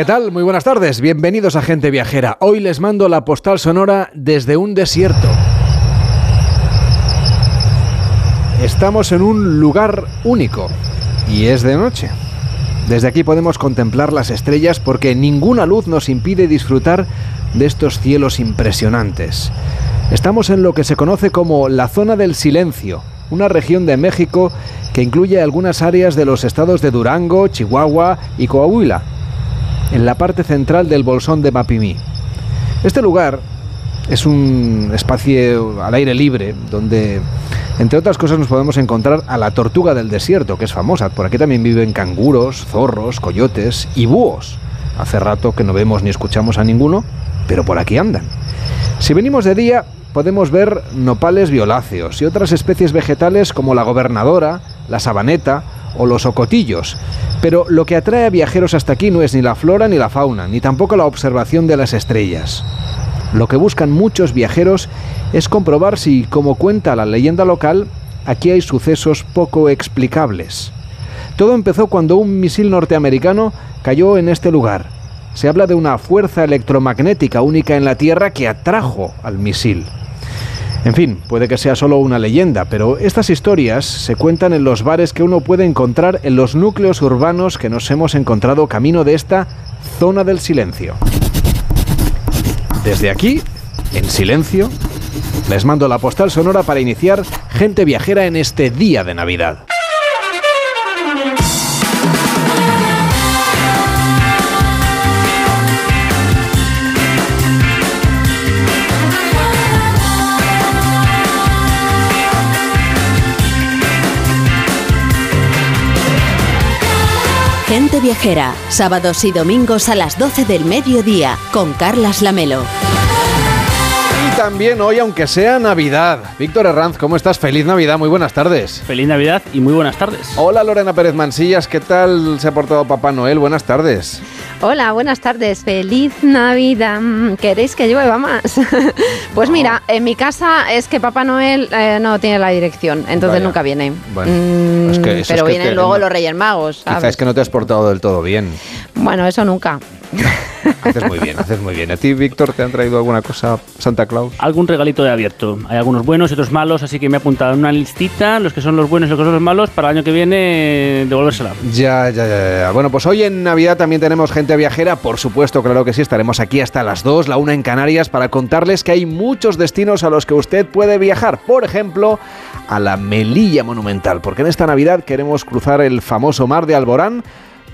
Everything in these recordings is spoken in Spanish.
¿Qué tal? Muy buenas tardes. Bienvenidos a Gente Viajera. Hoy les mando la postal sonora desde un desierto. Estamos en un lugar único y es de noche. Desde aquí podemos contemplar las estrellas porque ninguna luz nos impide disfrutar de estos cielos impresionantes. Estamos en lo que se conoce como la zona del silencio, una región de México que incluye algunas áreas de los estados de Durango, Chihuahua y Coahuila, en la parte central del bolsón de Mapimí. Este lugar es un espacio al aire libre donde entre otras cosas nos podemos encontrar a la tortuga del desierto, que es famosa. Por aquí también viven canguros, zorros, coyotes y búhos. Hace rato que no vemos ni escuchamos a ninguno, pero por aquí andan. Si venimos de día, podemos ver nopales violáceos y otras especies vegetales como la gobernadora, la sabaneta o los ocotillos. Pero lo que atrae a viajeros hasta aquí no es ni la flora ni la fauna, ni tampoco la observación de las estrellas. Lo que buscan muchos viajeros es comprobar si, como cuenta la leyenda local, aquí hay sucesos poco explicables. Todo empezó cuando un misil norteamericano cayó en este lugar. Se habla de una fuerza electromagnética única en la Tierra que atrajo al misil. En fin, puede que sea solo una leyenda, pero estas historias se cuentan en los bares que uno puede encontrar en los núcleos urbanos que nos hemos encontrado camino de esta zona del silencio. Desde aquí, en silencio, les mando la postal sonora para iniciar Gente Viajera en este día de Navidad. Gente Viajera, sábados y domingos a las 12 del mediodía, con Carlas Lamelo. Y también hoy, aunque sea Navidad. Víctor Herranz, ¿cómo estás? Feliz Navidad, muy buenas tardes. Feliz Navidad y muy buenas tardes. Hola Lorena Pérez Mansillas, ¿qué tal se ha portado Papá Noel? Buenas tardes. Hola, buenas tardes. Feliz Navidad. Mm, ¿Queréis que llueva más? pues mira, en mi casa es que Papá Noel eh, no tiene la dirección, entonces Vaya. nunca viene. Bueno, Mm, es que eso pero es que vienen luego los Reyes Magos. ¿sabes? es que no te has portado del todo bien. Bueno, eso nunca. Haces muy bien, haces muy bien. ¿A ti, Víctor, te han traído alguna cosa Santa Claus? Algún regalito de abierto. Hay algunos buenos y otros malos, así que me he apuntado en una listita los que son los buenos y los que son los malos para el año que viene devolvérsela. Ya, ya, ya, ya. Bueno, pues hoy en Navidad también tenemos gente viajera, por supuesto, claro que sí, estaremos aquí hasta las 2, la 1 en Canarias, para contarles que hay muchos destinos a los que usted puede viajar. Por ejemplo, a la Melilla Monumental, porque en esta Navidad queremos cruzar el famoso mar de Alborán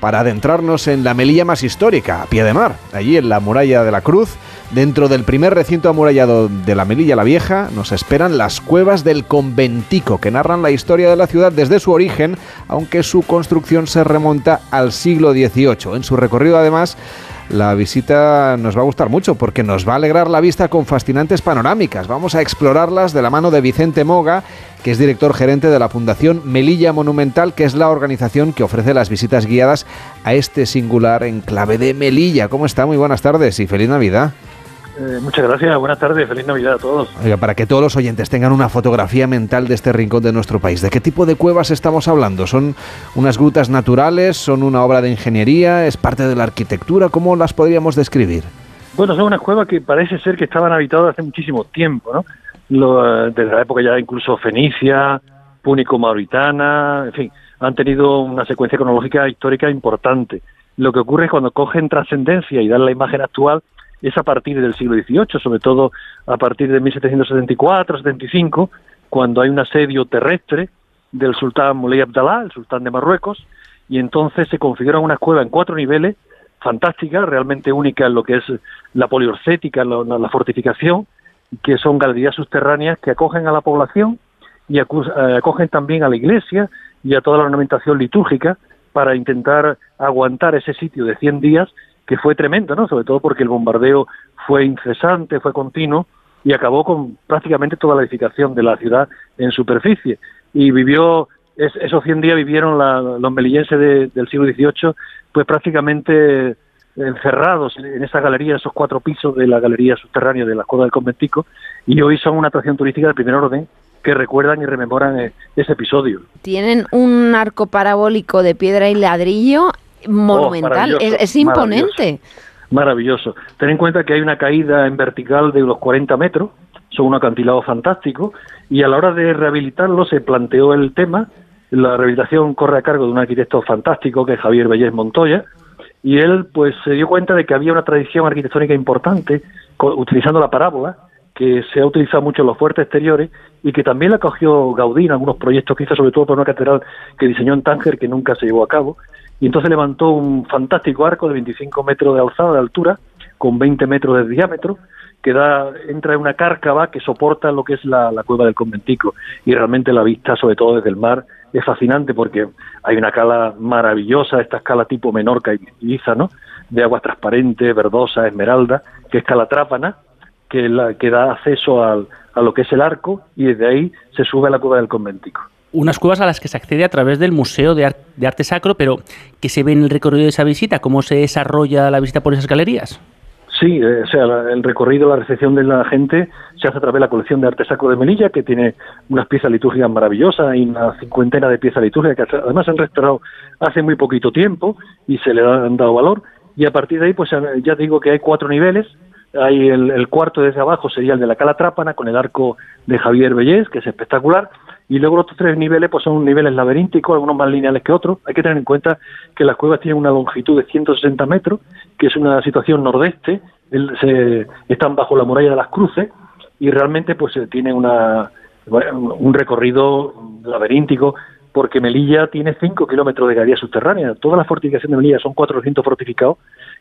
para adentrarnos en la Melilla más histórica, a pie de mar, allí en la muralla de la Cruz. Dentro del primer recinto amurallado de la Melilla la Vieja nos esperan las cuevas del conventico que narran la historia de la ciudad desde su origen, aunque su construcción se remonta al siglo XVIII. En su recorrido además la visita nos va a gustar mucho porque nos va a alegrar la vista con fascinantes panorámicas. Vamos a explorarlas de la mano de Vicente Moga, que es director gerente de la Fundación Melilla Monumental, que es la organización que ofrece las visitas guiadas a este singular enclave de Melilla. ¿Cómo está? Muy buenas tardes y feliz Navidad. Eh, muchas gracias, buenas tardes, feliz Navidad a todos. Oiga, para que todos los oyentes tengan una fotografía mental de este rincón de nuestro país, ¿de qué tipo de cuevas estamos hablando? ¿Son unas grutas naturales? ¿Son una obra de ingeniería? ¿Es parte de la arquitectura? ¿Cómo las podríamos describir? Bueno, son unas cuevas que parece ser que estaban habitadas hace muchísimo tiempo, ¿no? Lo, eh, desde la época ya incluso fenicia, púnico-mauritana, en fin, han tenido una secuencia cronológica histórica importante. Lo que ocurre es cuando cogen trascendencia y dan la imagen actual es a partir del siglo XVIII, sobre todo a partir de 1774-75, cuando hay un asedio terrestre del sultán Moulay Abdallah, el sultán de Marruecos, y entonces se configuran unas cuevas en cuatro niveles, fantásticas, realmente únicas en lo que es la poliorcética, la, la- fortificación, que son galerías subterráneas que acogen a la población y eh, acogen también a la iglesia y a toda la ornamentación litúrgica para intentar aguantar ese sitio de 100 días que fue tremendo, ¿no? Sobre todo porque el bombardeo fue incesante, fue continuo y acabó con prácticamente toda la edificación de la ciudad en superficie. Y vivió, es- esos 100 días vivieron la- los melillenses de- del siglo XVIII, pues prácticamente encerrados en- esa galería, esos cuatro pisos de la galería subterránea de la Cueva del Conventico, y hoy son una atracción turística de primer orden que recuerdan y rememoran eh, ese episodio. Tienen un arco parabólico de piedra y ladrillo monumental, oh, es, imponente. Maravilloso. Ten en cuenta que hay una caída en vertical de unos 40 metros, son un acantilado fantástico, y a la hora de rehabilitarlo se planteó el tema, la rehabilitación corre a cargo de un arquitecto fantástico que es Javier Bellés Montoya, y él pues se dio cuenta de que había una tradición arquitectónica importante utilizando la parábola que se ha utilizado mucho en los fuertes exteriores y que también la cogió Gaudí en algunos proyectos que hizo, sobre todo por una catedral que diseñó en Tánger que nunca se llevó a cabo. Y entonces levantó un fantástico arco de 25 metros de alzada, de altura, con 20 metros de diámetro, que da, entra en una cárcava que soporta lo que es la, cueva del conventico. Y realmente la vista, sobre todo desde el mar, es fascinante porque hay una cala maravillosa, esta escala tipo Menorca y Ibiza, ¿no? De agua transparente, verdosa, esmeralda, que es Calatrapana, que, la, que da acceso a lo que es el arco y desde ahí se sube a la cueva del conventico. Unas cuevas a las que se accede a través del Museo de, Arte Sacro, pero ¿qué se ve en el recorrido de esa visita? ¿Cómo se desarrolla la visita por esas galerías? Sí, eh, o sea, el recorrido, la recepción de la gente se hace a través de la colección de arte sacro de Melilla, que tiene unas piezas litúrgicas maravillosas y una cincuentena de piezas litúrgicas que además han restaurado hace muy poquito tiempo y se le han dado valor. Y a partir de ahí, pues ya digo que hay cuatro niveles, hay el, cuarto desde abajo sería el de la Cala Trápana con el arco de Javier Bellés, que es espectacular. Y luego los tres niveles pues son niveles laberínticos, algunos más lineales que otros. Hay que tener en cuenta que las cuevas tienen una longitud de 160 metros, que es una situación nordeste. se, están bajo la muralla de las cruces y realmente pues eh, tiene una, un recorrido laberíntico porque Melilla tiene 5 kilómetros de galería subterránea. Todas las fortificaciones de Melilla son 400 fortificados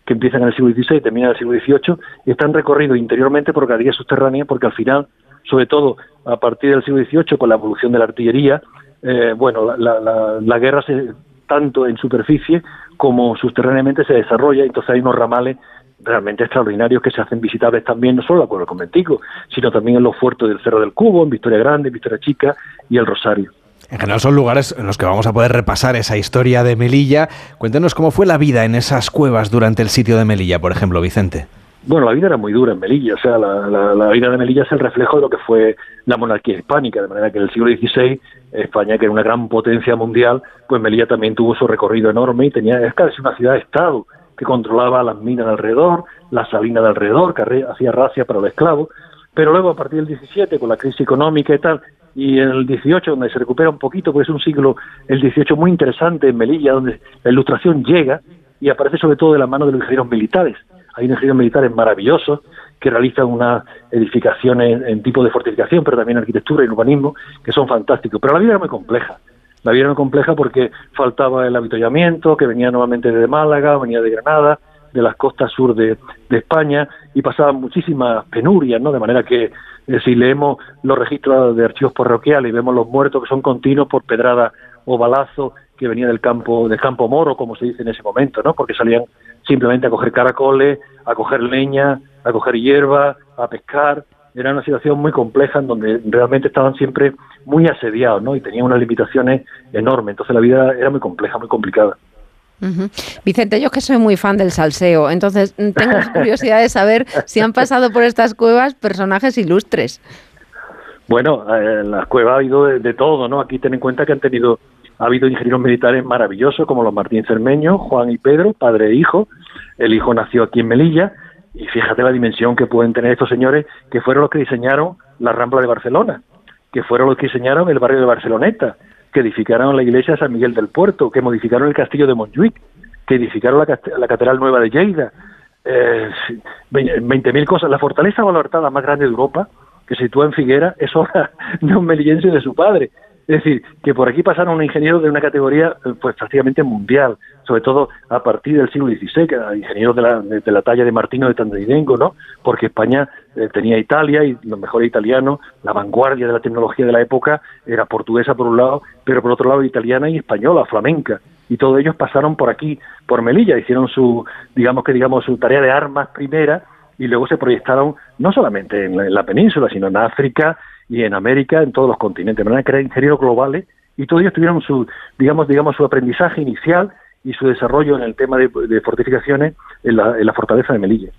que empiezan en el siglo XVI y terminan en el siglo XVIII y están recorridos interiormente por galerías subterráneas porque al final, sobre todo a partir del siglo XVIII con la evolución de la artillería, eh, bueno, la, guerra se, tanto en superficie como subterráneamente se desarrolla, entonces hay unos ramales realmente extraordinarios que se hacen visitables también, no solo la Cueva Conventico, sino también en los fuertes del Cerro del Cubo, en Victoria Grande, en Victoria Chica y el Rosario. En general son lugares en los que vamos a poder repasar esa historia de Melilla. Cuéntenos cómo fue la vida en esas cuevas durante el sitio de Melilla, por ejemplo, Vicente. Bueno, la vida era muy dura en Melilla, o sea, la, vida de Melilla es el reflejo de lo que fue la monarquía hispánica, de manera que en el siglo XVI España, que era una gran potencia mundial, pues Melilla también tuvo su recorrido enorme y tenía, es casi una ciudad-estado que controlaba las minas de alrededor, la salina de alrededor, que hacía racia para los esclavos, pero luego a partir del 17, con la crisis económica y tal, y en el 18 donde se recupera un poquito, porque es un siglo, el 18 muy interesante en Melilla, donde la ilustración llega y aparece sobre todo de la mano de los ingenieros militares. Hay ingenieros militares maravillosos que realizan unas edificaciones en tipo de fortificación, pero también arquitectura y urbanismo, que son fantásticos. Pero la vida era muy compleja. La vida era muy compleja porque faltaba el avituallamiento, que venía nuevamente de Málaga, venía de Granada, de las costas sur de, España, y pasaban muchísimas penurias, ¿no? De manera que si leemos los registros de archivos parroquiales y vemos los muertos que son continuos por pedrada o balazo que venía del campo del campo moro, como se dice en ese momento, ¿no? Porque salían simplemente a coger caracoles, a coger leña, a coger hierba, a pescar. Era una situación muy compleja en donde realmente estaban siempre muy asediados, ¿no? Y tenían unas limitaciones enormes. Entonces la vida era muy compleja, muy complicada. Vicente, yo que soy muy fan del salseo, entonces mm, tengo curiosidad de saber si han pasado por estas cuevas personajes ilustres. Bueno, eh, en las cuevas ha habido de, todo, ¿no? Aquí ten en cuenta que han tenido, ha habido ingenieros militares maravillosos como los Martín Cermeño, Juan y Pedro, padre e hijo. El hijo nació aquí en Melilla y fíjate la dimensión que pueden tener estos señores que fueron los que diseñaron la Rambla de Barcelona, que fueron los que diseñaron el barrio de Barceloneta, que edificaron la iglesia de San Miguel del Puerto, que modificaron el castillo de Montjuic, que edificaron la, Catedral Nueva de Lleida. Eh, 20.000 cosas. La fortaleza valorada más grande de Europa, que se sitúa en Figuera, es obra de un melillense de su padre. Es decir, que por aquí pasaron un ingeniero de una categoría eh, pues prácticamente mundial, sobre todo a partir del siglo XVI, ingenieros de la, de, la talla de Martino de Tandridengo, ¿no? Porque España eh, tenía Italia y los mejores italianos, la vanguardia de la tecnología de la época era portuguesa por un lado, pero por otro lado italiana y española, flamenca. Y todos ellos pasaron por aquí, por Melilla, hicieron su, digamos que digamos, su tarea de armas primera y luego se proyectaron no solamente en la península, sino en África, y en América, en todos los continentes, de manera que eran ingenieros globales y todos ellos tuvieron su, digamos, digamos, su aprendizaje inicial y su desarrollo en el tema de, fortificaciones en la, fortaleza de Melilla.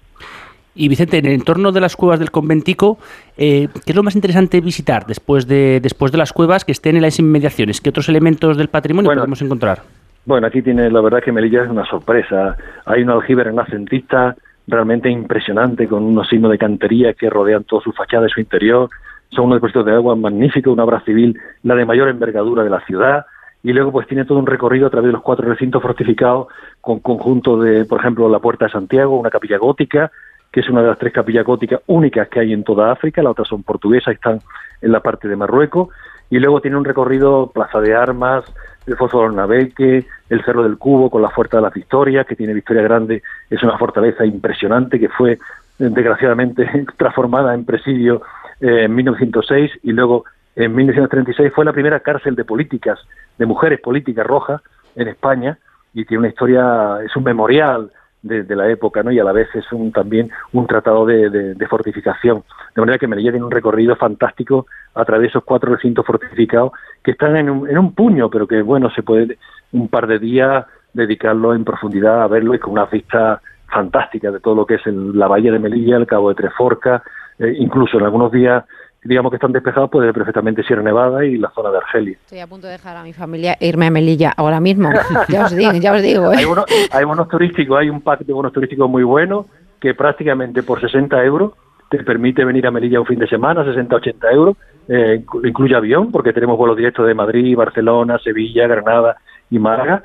Y Vicente, en el entorno de las cuevas del conventico, eh, ¿qué es lo más interesante visitar después de, después de las cuevas que estén en las inmediaciones? ¿Qué otros elementos del patrimonio podemos encontrar? Bueno, aquí tiene, la verdad que Melilla es una sorpresa. Hay un aljibe renacentista realmente impresionante con unos signos de cantería que rodean toda su fachada y su interior. Son unos depósitos de agua magníficos, una obra civil, la de mayor envergadura de la ciudad. Y luego pues tiene todo un recorrido a través de los cuatro recintos fortificados con conjunto de, por ejemplo, la Puerta de Santiago, una capilla gótica, que es una de las tres capillas góticas únicas que hay en toda África, las otras son portuguesas están en la parte de Marruecos, y luego tiene un recorrido Plaza de Armas, el Foso de Naveque, el Cerro del Cubo con la Fuerza de las Victorias, que tiene Victoria Grande, es una fortaleza impresionante que fue desgraciadamente transformada en presidio eh, en 1906 y luego en 1936 fue la primera cárcel de políticas, de mujeres políticas rojas en España y tiene una historia, es un memorial de, la época, ¿no? Y a la vez es un, también un tratado de, fortificación. De manera que Melilla tiene un recorrido fantástico a través de esos cuatro recintos fortificados que están en un, en un puño, pero que, bueno, se puede un par de días dedicarlo en profundidad a verlo y con una vista fantástica de todo lo que es la bahía de Melilla, el Cabo de Treforca, eh, incluso en algunos días digamos que están despejados, puede perfectamente Sierra Nevada y la zona de Argelia. Estoy a punto de dejar a mi familia e irme a Melilla ahora mismo. ya os digo, ya os digo. ¿eh? Hay, bonos, hay bonos turísticos, hay un pack de bonos turísticos muy bueno que prácticamente por 60 euros te permite venir a Melilla un fin de semana, 60, 80 euros, eh, incluye avión, porque tenemos vuelos directos de Madrid, Barcelona, Sevilla, Granada y Málaga.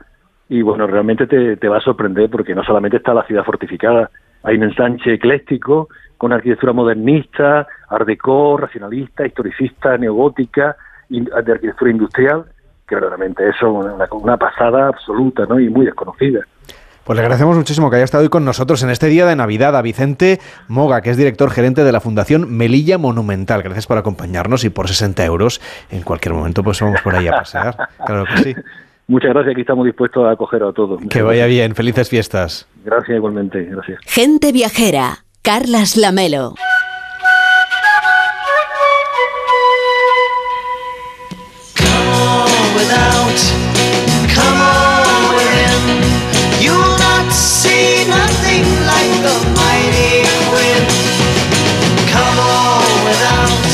Y bueno, realmente te, te va a sorprender porque no solamente está la ciudad fortificada, hay un ensanche ecléctico, con arquitectura modernista, art déco, racionalista, historicista, neogótica, de arquitectura industrial, que verdaderamente eso es una, pasada absoluta ¿no? y muy desconocida. Pues le agradecemos muchísimo que haya estado hoy con nosotros en este día de Navidad a Vicente Moga, que es director gerente de la Fundación Melilla Monumental. Gracias por acompañarnos y por 60 euros en cualquier momento pues vamos por ahí a pasear. Claro que sí. Muchas gracias, aquí estamos dispuestos a acoger a todos. que vaya bien, felices fiestas. Gracias igualmente, gracias. Gente viajera Carlas Lamelo.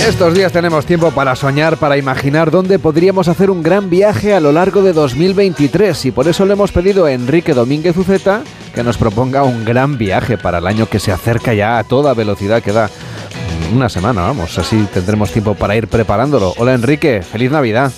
Estos días tenemos tiempo para soñar, para imaginar dónde podríamos hacer un gran viaje a lo largo de 2023 y por eso le hemos pedido a Enrique Domínguez Uceta que nos proponga un gran viaje para el año que se acerca ya a toda velocidad, que da una semana, vamos, así tendremos tiempo para ir preparándolo. Hola Enrique, feliz Navidad.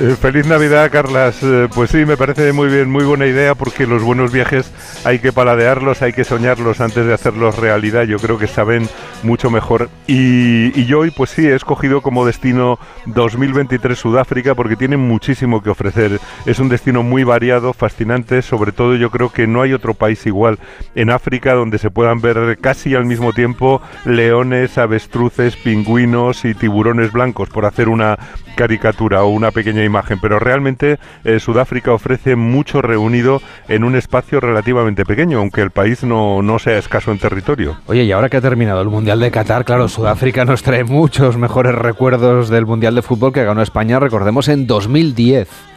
Eh, feliz Navidad, Carlas. Eh, pues sí, me parece muy bien, muy buena idea porque los buenos viajes hay que paladearlos, hay que soñarlos antes de hacerlos realidad. Yo creo que saben mucho mejor. Y, yo hoy, pues sí, he escogido como destino 2023 Sudáfrica porque tiene muchísimo que ofrecer. Es un destino muy variado, fascinante. Sobre todo, yo creo que no hay otro país igual en África donde se puedan ver casi al mismo tiempo leones, avestruces, pingüinos y tiburones blancos, por hacer una caricatura o una pequeña imagen, pero realmente eh, Sudáfrica ofrece mucho reunido en un espacio relativamente pequeño, aunque el país no, no sea escaso en territorio. Oye, y ahora que ha terminado el Mundial de Qatar, claro, Sudáfrica nos trae muchos mejores recuerdos del Mundial de Fútbol que ganó España, recordemos, en 2010.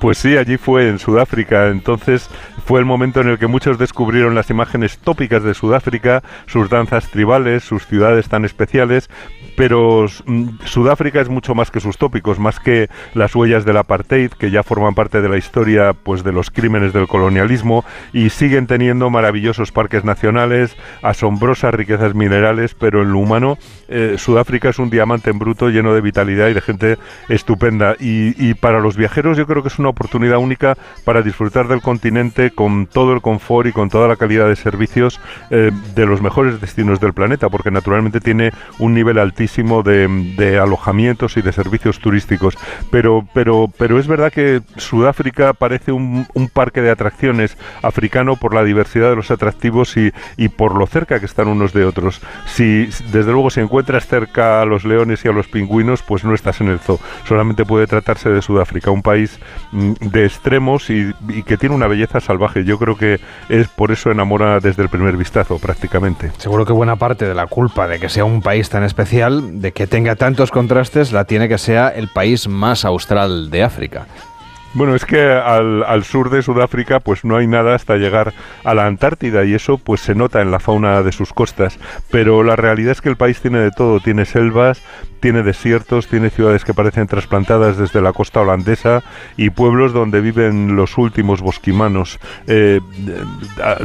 Pues sí, allí fue en Sudáfrica. Entonces fue el momento en el que muchos descubrieron las imágenes tópicas de Sudáfrica, sus danzas tribales, sus ciudades tan especiales, pero mm, Sudáfrica es mucho más que sus tópicos, más que las huellas del apartheid, que ya forman parte de la historia pues, de los crímenes del colonialismo, y siguen teniendo maravillosos parques nacionales, asombrosas riquezas minerales, pero en lo humano, eh, Sudáfrica es un diamante en bruto lleno de vitalidad y de gente estupenda. Y, para los viajeros yo creo que es una oportunidad única para disfrutar del continente con todo el confort y con toda la calidad de servicios eh, de los mejores destinos del planeta, porque naturalmente tiene un nivel altísimo de, alojamientos y de servicios turísticos. Pero, pero, pero es verdad que Sudáfrica parece un, parque de atracciones africano por la diversidad de los atractivos y, y, por lo cerca que están unos de otros. Si desde luego si encuentras cerca a los leones y a los pingüinos, pues no estás en el zoo. Solamente puede tratarse de Sudáfrica, un país de extremos y, y que tiene una belleza salvaje. Yo creo que es por eso enamora desde el primer vistazo prácticamente. Seguro que buena parte de la culpa de que sea un país tan especial de que tenga tantos contrastes la tiene que sea el país más austral de África. Bueno, es que al, al, sur de Sudáfrica pues no hay nada hasta llegar a la Antártida y eso pues se nota en la fauna de sus costas, pero la realidad es que el país tiene de todo, tiene selvas, tiene desiertos, tiene ciudades que parecen trasplantadas desde la costa holandesa y pueblos donde viven los últimos bosquimanos. Eh,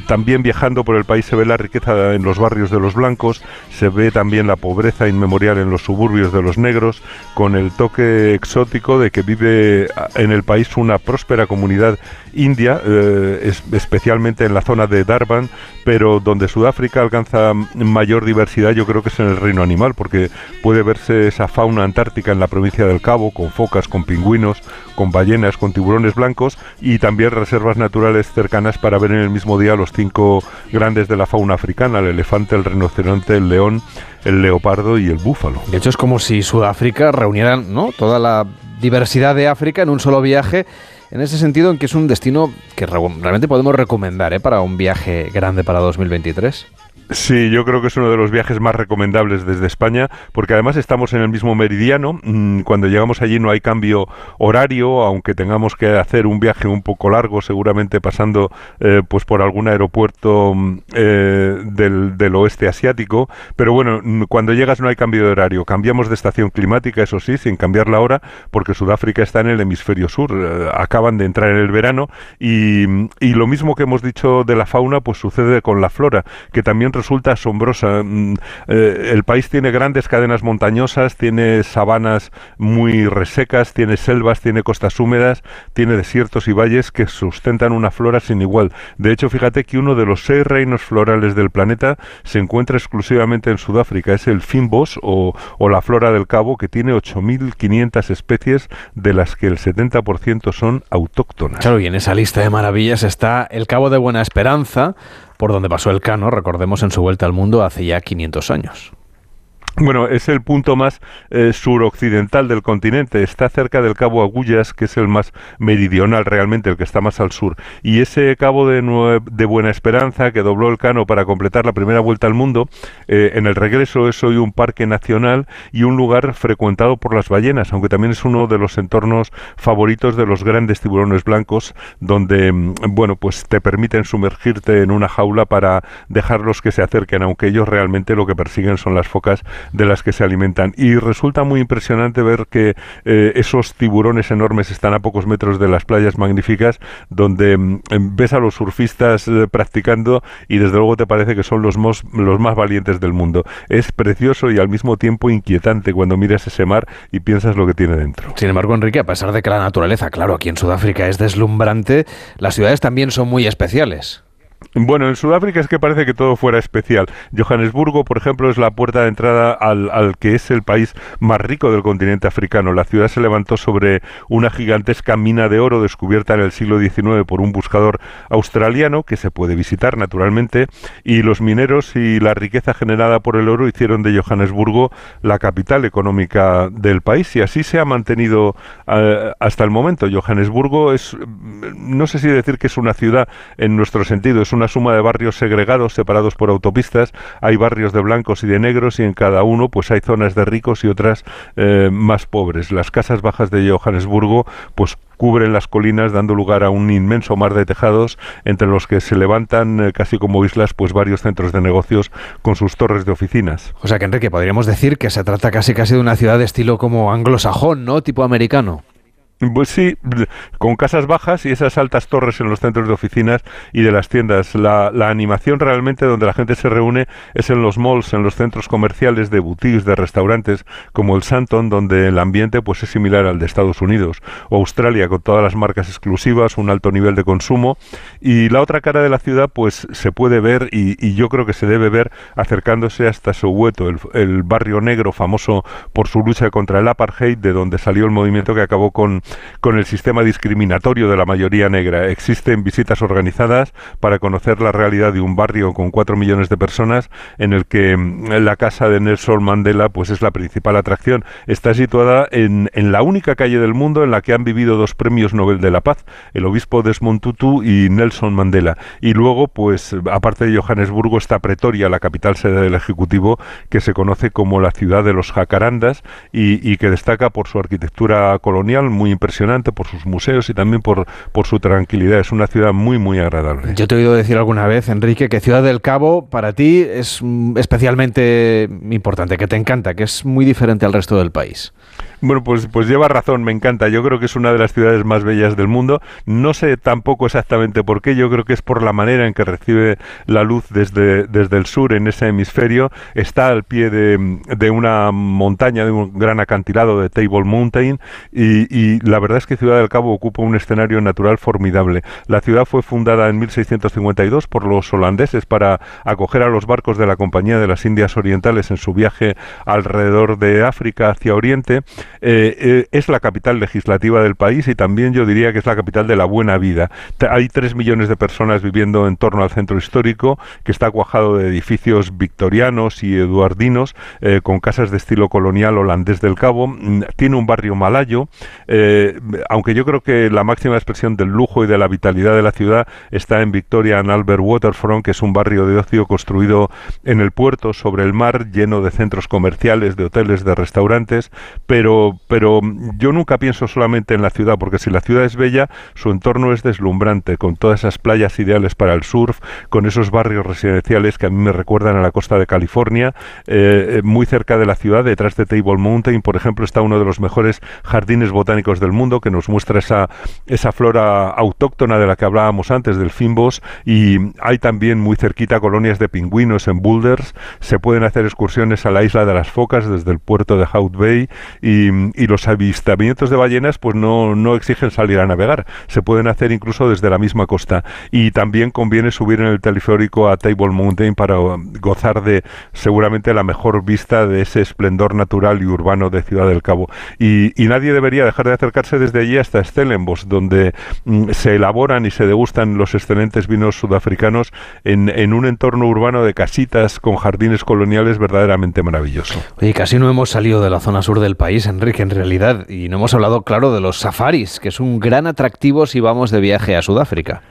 también viajando por el país se ve la riqueza en los barrios de los blancos, se ve también la pobreza inmemorial en los suburbios de los negros, con el toque exótico de que vive en el país una próspera comunidad india, eh, especialmente en la zona de Darban, pero donde Sudáfrica alcanza mayor diversidad yo creo que es en el reino animal, porque puede verse esa fauna antártica en la provincia del Cabo, con focas, con pingüinos, con ballenas, con tiburones blancos y también reservas naturales cercanas para ver en el mismo día los cinco grandes de la fauna africana, el elefante, el rinoceronte, el león, el leopardo y el búfalo. De hecho es como si Sudáfrica reuniera ¿no? toda la diversidad de África en un solo viaje en ese sentido en que es un destino que realmente podemos recomendar ¿eh? para un viaje grande para 2023. Sí, yo creo que es uno de los viajes más recomendables desde España, porque además estamos en el mismo meridiano. Mm, cuando llegamos allí no hay cambio horario, aunque tengamos que hacer un viaje un poco largo, seguramente pasando eh, pues por algún aeropuerto mm, eh, del, oeste asiático. Pero bueno, mm, cuando llegas no hay cambio de horario. Cambiamos de estación climática, eso sí, sin cambiar la hora, porque Sudáfrica está en el hemisferio sur. Eh, acaban de entrar en el verano y, y lo mismo que hemos dicho de la fauna, pues sucede con la flora, que también resulta asombrosa. Mm, eh, el país tiene grandes cadenas montañosas, tiene sabanas muy resecas, tiene selvas, tiene costas húmedas, tiene desiertos y valles que sustentan una flora sin igual. De hecho, fíjate que uno de los seis reinos florales del planeta se encuentra exclusivamente en Sudáfrica. Es el Finbos o, o la flora del Cabo, que tiene 8.500 especies, de las que el 70% son autóctonas. Claro, y en esa lista de maravillas está el Cabo de Buena Esperanza, por donde pasó el Cano, recordemos, en su vuelta al mundo hace ya 500 años. Bueno, es el punto más eh, suroccidental del continente. Está cerca del Cabo Agullas, que es el más meridional realmente, el que está más al sur. Y ese Cabo de, de Buena Esperanza, que dobló el Cano para completar la primera vuelta al mundo, eh, en el regreso es hoy un parque nacional y un lugar frecuentado por las ballenas, aunque también es uno de los entornos favoritos de los grandes tiburones blancos, donde, mm, bueno, pues te permiten sumergirte en una jaula para dejarlos que se acerquen, aunque ellos realmente lo que persiguen son las focas de las que se alimentan. Y resulta muy impresionante ver que eh, esos tiburones enormes están a pocos metros de las playas magníficas, donde mm, em, ves a los surfistas eh, practicando y desde luego te parece que son los, los más valientes del mundo. Es precioso y al mismo tiempo inquietante cuando miras ese mar y piensas lo que tiene dentro. Sin embargo, Enrique, a pesar de que la naturaleza, claro, aquí en Sudáfrica es deslumbrante, las ciudades también son muy especiales. Bueno, en Sudáfrica es que parece que todo fuera especial. Johannesburgo, por ejemplo, es la puerta de entrada al, al, que es el país más rico del continente africano. La ciudad se levantó sobre una gigantesca mina de oro descubierta en el siglo XIX por un buscador australiano que se puede visitar naturalmente y los mineros y la riqueza generada por el oro hicieron de Johannesburgo la capital económica del país y así se ha mantenido uh, hasta el momento. Johannesburgo es, no sé si decir que es una ciudad en nuestro sentido, es una suma de barrios segregados, separados por autopistas. Hay barrios de blancos y de negros y en cada uno pues hay zonas de ricos y otras eh, más pobres. Las casas bajas de Johannesburgo pues cubren las colinas dando lugar a un inmenso mar de tejados entre los que se levantan eh, casi como islas pues varios centros de negocios con sus torres de oficinas. O sea que Enrique podríamos decir que se trata casi casi de una ciudad de estilo como anglosajón, ¿no? Tipo americano. Pues sí, con casas bajas y esas altas torres en los centros de oficinas y de las tiendas. La, la, animación realmente donde la gente se reúne es en los malls, en los centros comerciales de boutiques, de restaurantes, como el Santon, donde el ambiente pues es similar al de Estados Unidos o Australia, con todas las marcas exclusivas, un alto nivel de consumo. Y la otra cara de la ciudad pues se puede ver y, y yo creo que se debe ver acercándose hasta Soweto, el, el barrio negro famoso por su lucha contra el apartheid, de donde salió el movimiento que acabó con con el sistema discriminatorio de la mayoría negra. Existen visitas organizadas para conocer la realidad de un barrio con cuatro millones de personas en el que mm, la casa de Nelson Mandela pues es la principal atracción. Está situada en, en la única calle del mundo en la que han vivido dos premios Nobel de la Paz, el obispo Desmond Tutu y Nelson Mandela. Y luego, pues, aparte de Johannesburgo, está Pretoria, la capital sede del Ejecutivo, que se conoce como la ciudad de los jacarandas y, y que destaca por su arquitectura colonial muy impresionante por sus museos y también por, por su tranquilidad. Es una ciudad muy, muy agradable. Yo te he oído decir alguna vez, Enrique, que Ciudad del Cabo para ti es mm, especialmente importante, que te encanta, que es muy diferente al resto del país. Bueno, pues, pues lleva razón, me encanta. Yo creo que es una de las ciudades más bellas del mundo. No sé tampoco exactamente por qué, yo creo que es por la manera en que recibe la luz desde, desde el sur en ese hemisferio. Está al pie de, de una montaña, de un gran acantilado de Table Mountain y, y, la verdad es que Ciudad del Cabo ocupa un escenario natural formidable. La ciudad fue fundada en 1652 por los holandeses para acoger a los barcos de la Compañía de las Indias Orientales en su viaje alrededor de África hacia Oriente eh, eh, es la capital legislativa del país y también yo diría que es la capital de la buena vida. Hay tres millones de personas viviendo en torno al centro histórico, que está cuajado de edificios victorianos y eduardinos, eh, con casas de estilo colonial holandés del Cabo. Mm, tiene un barrio malayo, aunque yo creo que la máxima expresión del lujo y de la vitalidad de la ciudad está en Victoria and Albert Waterfront, que es un barrio de ocio construido en el puerto sobre el mar, lleno de centros comerciales, de hoteles, de restaurantes, pero pero, yo nunca pienso solamente en la ciudad, porque si la ciudad es bella, su entorno es deslumbrante, con todas esas playas ideales para el surf, con esos barrios residenciales que a mí me recuerdan a la costa de California, eh, eh, muy cerca de la ciudad, detrás de Table Mountain, por ejemplo, está uno de los mejores jardines botánicos del mundo, que nos muestra esa, esa flora autóctona de la que hablábamos antes, del Fimbos, y hay también muy cerquita colonias de pingüinos en boulders, se pueden hacer excursiones a la isla de las focas desde el puerto de Hout Bay y y, los avistamientos de ballenas pues no, no exigen salir a navegar, se pueden hacer incluso desde la misma costa. Y también conviene subir en el teleférico a Table Mountain para gozar de seguramente la mejor vista de ese esplendor natural y urbano de Ciudad del Cabo. Y, nadie debería dejar de acercarse desde allí hasta Stellenbosch donde mm, se elaboran y se degustan los excelentes vinos sudafricanos en, en un entorno urbano de casitas con jardines coloniales verdaderamente maravilloso. Oye, casi no hemos salido de la zona sur del país en Enrique, en realidad, y no hemos hablado, claro, de los safaris, que es un gran atractivo si vamos de viaje a Sudáfrica.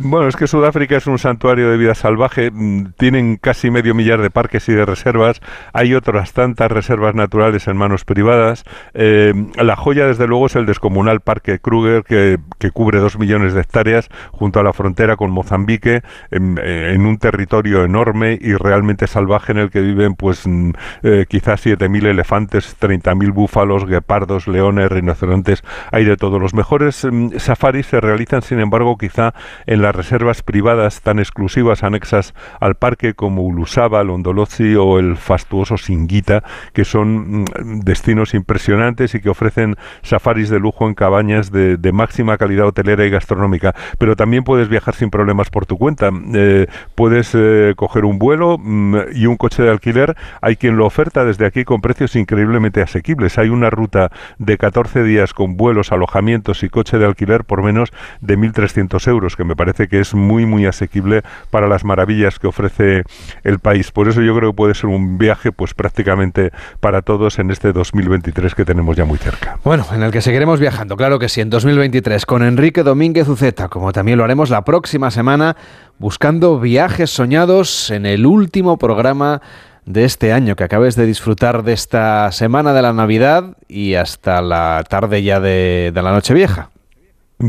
Bueno, es que Sudáfrica es un santuario de vida salvaje, mm, tienen casi medio millar de parques y de reservas, hay otras tantas reservas naturales en manos privadas. Eh, la joya, desde luego, es el descomunal Parque Kruger, que, cubre dos millones de hectáreas junto a la frontera con Mozambique, en, eh, un territorio enorme y realmente salvaje en el que viven pues mm, eh, quizás 7.000 elefantes, 30.000 búfalos, guepardos, leones, rinocerontes, hay de todos. Los mejores mm, safaris se realizan, sin embargo, quizá en la las reservas privadas tan exclusivas anexas al parque como Ulusaba, Londolozi o el fastuoso Singuita, que son mm, destinos impresionantes y que ofrecen safaris de lujo en cabañas de, máxima calidad hotelera y gastronómica. Pero también puedes viajar sin problemas por tu cuenta. Eh, puedes eh, coger un vuelo mm, y un coche de alquiler. Hay quien lo oferta desde aquí con precios increíblemente asequibles. Hay una ruta de 14 días con vuelos, alojamientos y coche de alquiler por menos de 1.300 euros, que me parece que es muy, muy asequible para las maravillas que ofrece el país. Por eso yo creo que puede ser un viaje pues prácticamente para todos en este 2023 que tenemos ya muy cerca. Bueno, en el que seguiremos viajando, claro que sí, en 2023 con Enrique Domínguez Uceta, como también lo haremos la próxima semana, buscando viajes soñados en el último programa de este año, que acabes de disfrutar de esta semana de la Navidad y hasta la tarde ya de, de la Nochevieja.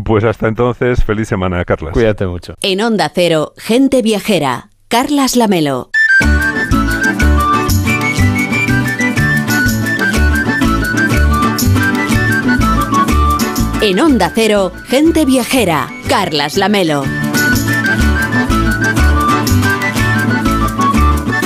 Pues hasta entonces, feliz semana, Carlas. Cuídate mucho. En Onda Cero, gente viajera, Carlas Lamelo. En Onda Cero, gente viajera, Carlas Lamelo.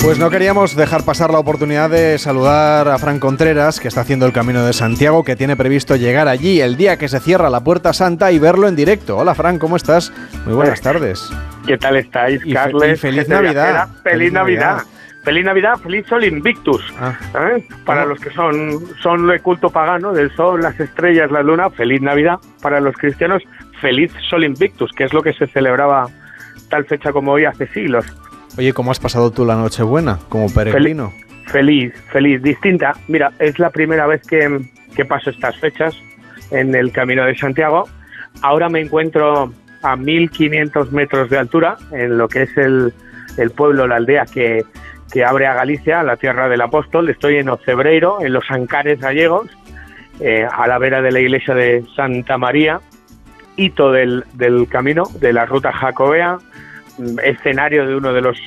Pues no queríamos dejar pasar la oportunidad de saludar a Fran Contreras, que está haciendo el Camino de Santiago, que tiene previsto llegar allí el día que se cierra la Puerta Santa y verlo en directo. Hola Fran, ¿cómo estás? Muy buenas tardes. ¿Qué tal estáis, Carles? feliz, Navidad. Feliz, Navidad. Feliz Navidad, feliz Sol Invictus. Ah. ¿eh? Para ah. los que son, son el culto pagano del sol, las estrellas, la luna, feliz Navidad. Para los cristianos, feliz Sol Invictus, que es lo que se celebraba tal fecha como hoy hace siglos. Oye, ¿cómo has pasado tú la Nochebuena como peregrino? Feliz, feliz, distinta. Mira, es la primera vez que, que paso estas fechas en el Camino de Santiago. Ahora me encuentro a 1500 metros de altura en lo que es el, el pueblo, la aldea que, que, abre a Galicia, la tierra del apóstol. Estoy en Ocebreiro, en los Ancares gallegos, eh, a la vera de la iglesia de Santa María, hito del, del camino, de la ruta jacobea, escenario de uno de los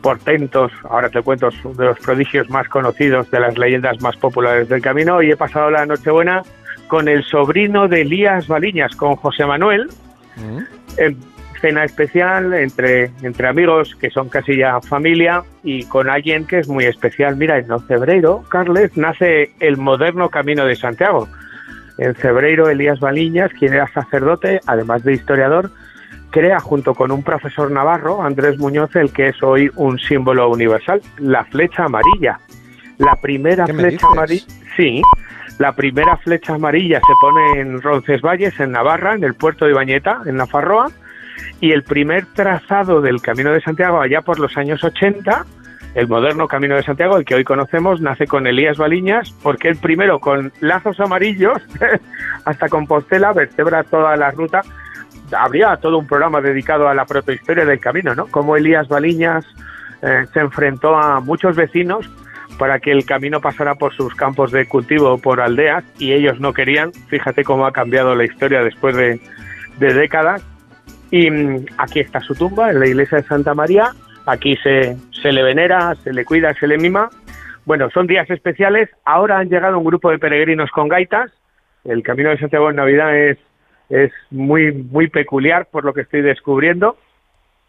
portentos, ahora te cuento, de los prodigios más conocidos, de las leyendas más populares del camino, y he pasado la Nochebuena con el sobrino de Elías Baliñas, con José Manuel, mm. en cena especial entre, entre amigos que son casi ya familia y con alguien que es muy especial. Mira, en febrero, Carles, nace el moderno Camino de Santiago. En febrero, Elías Baliñas, quien era sacerdote, además de historiador, crea junto con un profesor navarro, Andrés Muñoz, el que es hoy un símbolo universal, la flecha amarilla. La primera flecha amarilla, sí, la primera flecha amarilla se pone en Roncesvalles, en Navarra, en el puerto de Bañeta, en Nafarroa, y el primer trazado del Camino de Santiago allá por los años 80, el moderno Camino de Santiago, el que hoy conocemos, nace con Elías Baliñas, porque el primero con lazos amarillos hasta Compostela vertebra toda la ruta. Habría todo un programa dedicado a la protohistoria del camino, ¿no? Como Elías Baliñas eh, se enfrentó a muchos vecinos para que el camino pasara por sus campos de cultivo o por aldeas y ellos no querían. Fíjate cómo ha cambiado la historia después de, décadas. Y mm, aquí está su tumba, en la iglesia de Santa María. Aquí se, se le venera, se le cuida, se le mima. Bueno, son días especiales. Ahora han llegado un grupo de peregrinos con gaitas. El camino de Santiago en Navidad es, es muy, muy peculiar por lo que estoy descubriendo.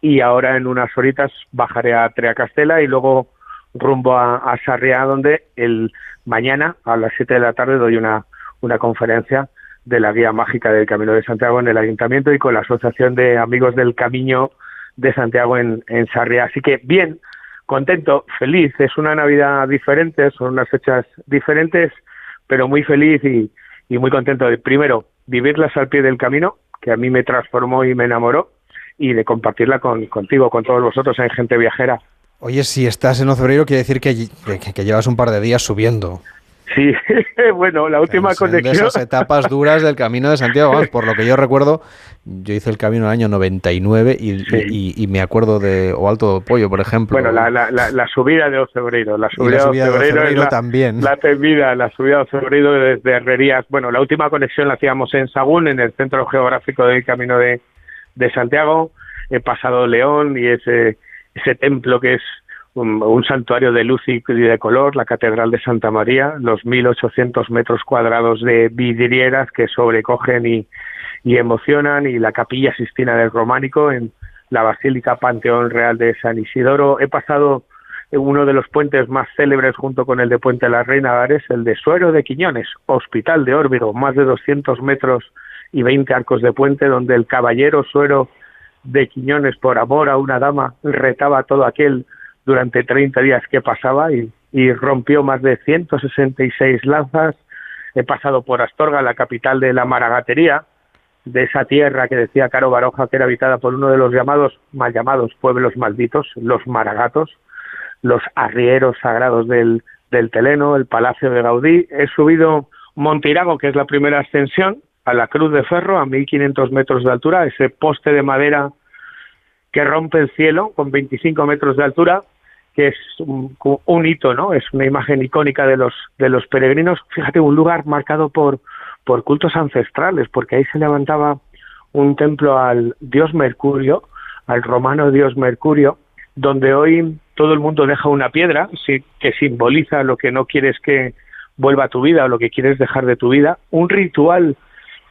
Y ahora en unas horitas bajaré a Treacastela y luego rumbo a, a Sarriá, donde el mañana a las 7 de la tarde doy una, una conferencia de la guía mágica del Camino de Santiago en el Ayuntamiento y con la Asociación de Amigos del Camino de Santiago en, en Sarriá. Así que bien, contento, feliz. Es una Navidad diferente, son unas fechas diferentes, pero muy feliz y, y muy contento primero, vivirlas al pie del camino, que a mí me transformó y me enamoró, y de compartirla con, contigo, con todos vosotros en Gente Viajera. Oye, si estás en Ocebreiro, quiere decir que, que, llevas un par de días subiendo. Sí, bueno, la última conexión. De esas etapas duras del camino de Santiago, por lo que yo recuerdo, yo hice el camino en el año 99 y, y, me acuerdo de O Alto Pollo, por ejemplo. Bueno, la, la, la, subida de Ocebreiro, la subida, de Ocebreiro, también. La temida, la subida de Ocebreiro desde Herrerías. Bueno, la última conexión la hacíamos en Sagún, en el centro geográfico del camino de, de Santiago. He pasado León y ese ese templo que es un, santuario de luz y de color, la Catedral de Santa María, los 1.800 metros cuadrados de vidrieras que sobrecogen y, emocionan, y la Capilla Sistina del Románico en la Basílica Panteón Real de San Isidoro. He pasado uno de los puentes más célebres junto con el de Puente de la Reina Gares, el de Suero de Quiñones, Hospital de Órbigo, más de 200 metros y 20 arcos de puente, donde el caballero Suero de Quiñones por amor a una dama retaba todo aquel durante 30 días que pasaba y, rompió más de 166 lanzas. He pasado por Astorga, la capital de la maragatería, de esa tierra que decía Caro Baroja que era habitada por uno de los llamados, mal llamados pueblos malditos, los maragatos, los arrieros sagrados del, del Teleno, el Palacio de Gaudí. He subido Monteirago, que es la primera ascensión, a la Cruz de Ferro, a 1500 metros de altura, ese poste de madera que rompe el cielo con 25 metros de altura, que es un, hito, ¿no? Es una imagen icónica de los de los peregrinos. Fíjate, un lugar marcado por por cultos ancestrales, porque ahí se levantaba un templo al dios Mercurio, al romano dios Mercurio, donde hoy todo el mundo deja una piedra que simboliza lo que no quieres que vuelva a tu vida o lo que quieres dejar de tu vida, un ritual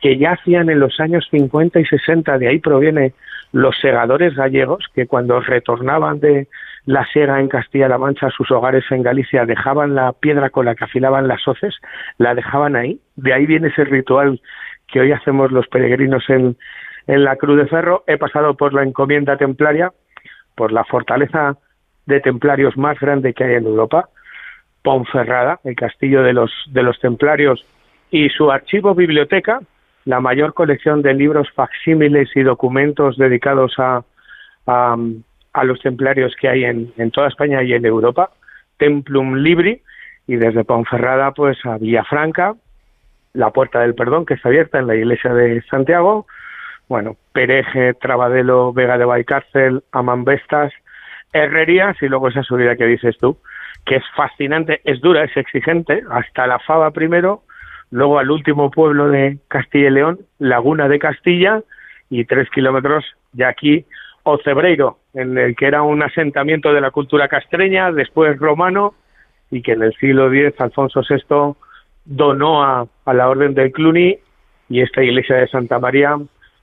que ya hacían en los años 50 y 60, de ahí proviene los segadores gallegos, que cuando retornaban de la sega en Castilla-La Mancha sus hogares en Galicia, dejaban la piedra con la que afilaban las hoces, la dejaban ahí. De ahí viene ese ritual que hoy hacemos los peregrinos en, en la Cruz de Ferro. He pasado por la encomienda templaria, por la fortaleza de templarios más grande que hay en Europa, Ponferrada, el castillo de los, de los templarios, y su archivo biblioteca, la mayor colección de libros facsímiles y documentos dedicados a, los templarios que hay en, en, toda España y en Europa, Templum Libri, y desde Ponferrada pues a Villafranca, la Puerta del Perdón, que está abierta en la iglesia de Santiago, bueno, Pereje, Trabadelo, Vega de Valcárcel, Amambestas, Herrerías y luego esa subida que dices tú, que es fascinante, es dura, es exigente, hasta la Fava primero, luego al último pueblo de Castilla y León, Laguna de Castilla, y tres kilómetros de aquí, Ocebreiro, en el que era un asentamiento de la cultura castreña, después romano, y que en el siglo X Alfonso VI donó a, a la Orden del Cluny y esta iglesia de Santa María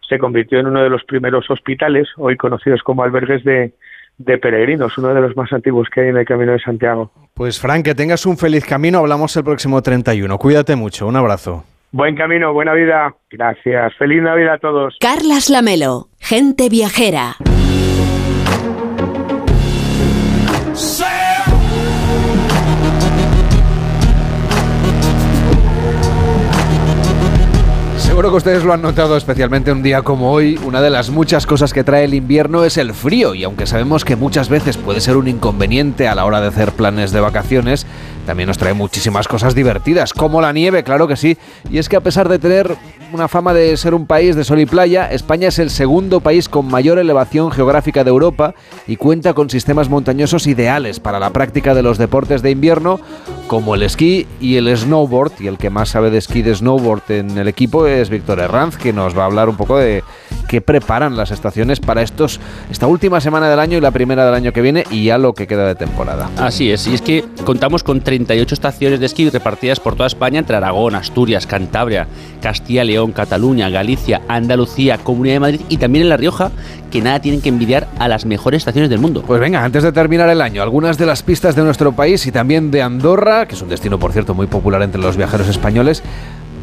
se convirtió en uno de los primeros hospitales, hoy conocidos como albergues de, de peregrinos, uno de los más antiguos que hay en el Camino de Santiago. Pues Frank, que tengas un feliz camino, hablamos el próximo 31. Cuídate mucho, un abrazo. Buen camino, buena vida. Gracias. Feliz Navidad a todos. Carlas Lamelo, gente viajera. Seguro que ustedes lo han notado especialmente un día como hoy. Una de las muchas cosas que trae el invierno es el frío y aunque sabemos que muchas veces puede ser un inconveniente a la hora de hacer planes de vacaciones, también nos trae muchísimas cosas divertidas, como la nieve, claro que sí. Y es que a pesar de tener una fama de ser un país de sol y playa, España es el segundo país con mayor elevación geográfica de Europa y cuenta con sistemas montañosos ideales para la práctica de los deportes de invierno, como el esquí y el snowboard. Y el que más sabe de esquí de snowboard en el equipo es Víctor Herranz, que nos va a hablar un poco de qué preparan las estaciones para estos esta última semana del año y la primera del año que viene y ya lo que queda de temporada. Así es, y es que contamos con 38 estaciones de esquí repartidas por toda España entre Aragón, Asturias, Cantabria, Castilla, León, Cataluña, Galicia, Andalucía, Comunidad de Madrid y también en La Rioja, que nada tienen que envidiar a las mejores estaciones del mundo. Pues venga, antes de terminar el año, algunas de las pistas de nuestro país y también de Andorra, que es un destino por cierto muy popular entre los viajeros españoles,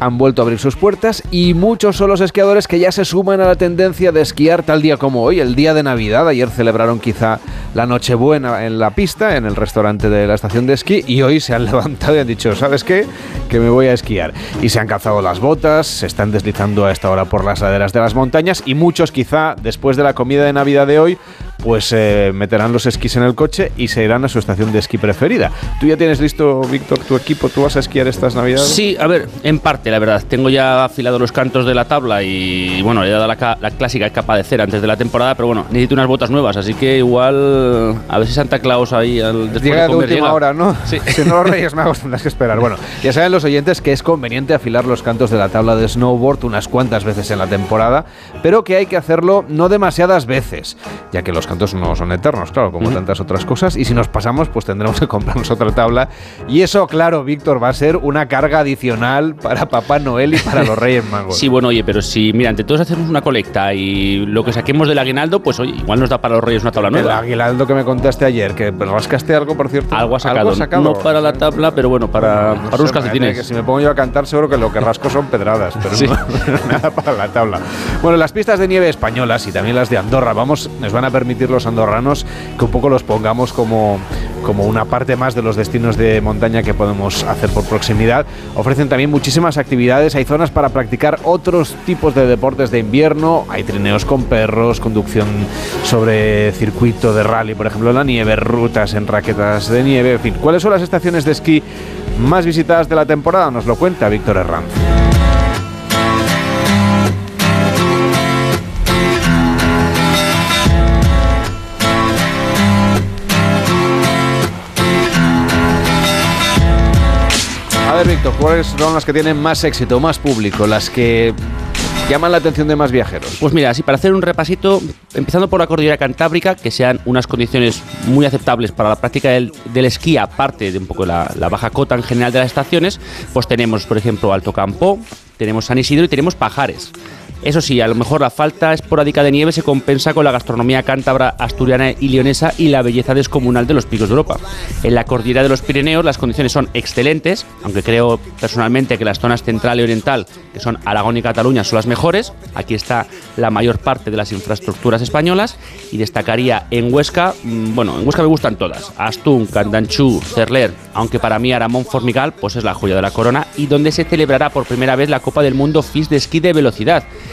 han vuelto a abrir sus puertas y muchos son los esquiadores que ya se suman a la tendencia de esquiar tal día como hoy, el día de Navidad. Ayer celebraron quizá la Nochebuena en la pista, en el restaurante de la estación de esquí, y hoy se han levantado y han dicho, ¿sabes qué? Que me voy a esquiar. Y se han calzado las botas, se están deslizando a esta hora por las laderas de las montañas y muchos quizá después de la comida de Navidad de hoy pues eh, meterán los esquís en el coche y se irán a su estación de esquí preferida. ¿Tú ya tienes listo, Víctor, tu equipo? ¿Tú vas a esquiar estas navidades? Sí, a ver, en parte, la verdad. Tengo ya afilados los cantos de la tabla y, bueno, le he dado la, la, clásica capa de cera antes de la temporada, pero bueno, necesito unas botas nuevas, así que igual a ver si Santa Claus ahí al después llega de, última hora, ¿no? Sí. Si no los Reyes Magos tendrás que esperar. Bueno, ya saben los oyentes que es conveniente afilar los cantos de la tabla de snowboard unas cuantas veces en la temporada, pero que hay que hacerlo no demasiadas veces, ya que los cantos no son eternos claro, como tantas otras cosas. Y si nos pasamos, pues tendremos que comprarnos otra tabla. Y eso, claro, Víctor, va a ser una carga adicional para Papá Noel y para los Reyes Magos. Sí, bueno, oye, pero si, mira, entre todos hacemos una colecta y lo que saquemos del aguinaldo, pues oye, igual nos da para los Reyes una tabla nueva. El aguinaldo que me contaste ayer, que rascaste algo, por cierto. Algo ha sacado. No para la tabla, pero bueno, para, para unos calcetines. Que si me pongo yo a cantar, seguro que lo que rasco son pedradas, pero no, nada para la tabla. Bueno, las pistas de nieve españolas y también las de Andorra, vamos, nos van a permitir los andorranos que un poco los pongamos como, como una parte más de los destinos de montaña que podemos hacer por proximidad. Ofrecen también muchísimas actividades, hay zonas para practicar otros tipos de deportes de invierno, hay trineos con perros, conducción sobre circuito de rally, por ejemplo, en la nieve, rutas en raquetas de nieve, en fin. ¿Cuáles son las estaciones de esquí más visitadas de la temporada? Nos lo cuenta Víctor Herranz. A ver, Víctor, ¿cuáles son las que tienen más éxito, más público, las que llaman la atención de más viajeros? Pues mira, así para hacer un repasito, empezando por la cordillera cantábrica, que sean unas condiciones muy aceptables para la práctica del, esquí, aparte de un poco la, la, baja cota en general de las estaciones, pues tenemos, por ejemplo, Alto Campo, tenemos San Isidro y tenemos Pajares. Eso sí, a lo mejor la falta esporádica de nieve se compensa con la gastronomía cántabra, asturiana y leonesa y la belleza descomunal de los picos de Europa. En la cordillera de los Pirineos las condiciones son excelentes, aunque creo personalmente que las zonas central y oriental, que son Aragón y Cataluña, son las mejores. Aquí está la mayor parte de las infraestructuras españolas y destacaría en Huesca, mm, bueno, en Huesca me gustan todas, Astún, Candanchú, Cerler, aunque para mí Aramón Formigal pues es la joya de la corona y donde se celebrará por primera vez la Copa del Mundo FIS de esquí de velocidad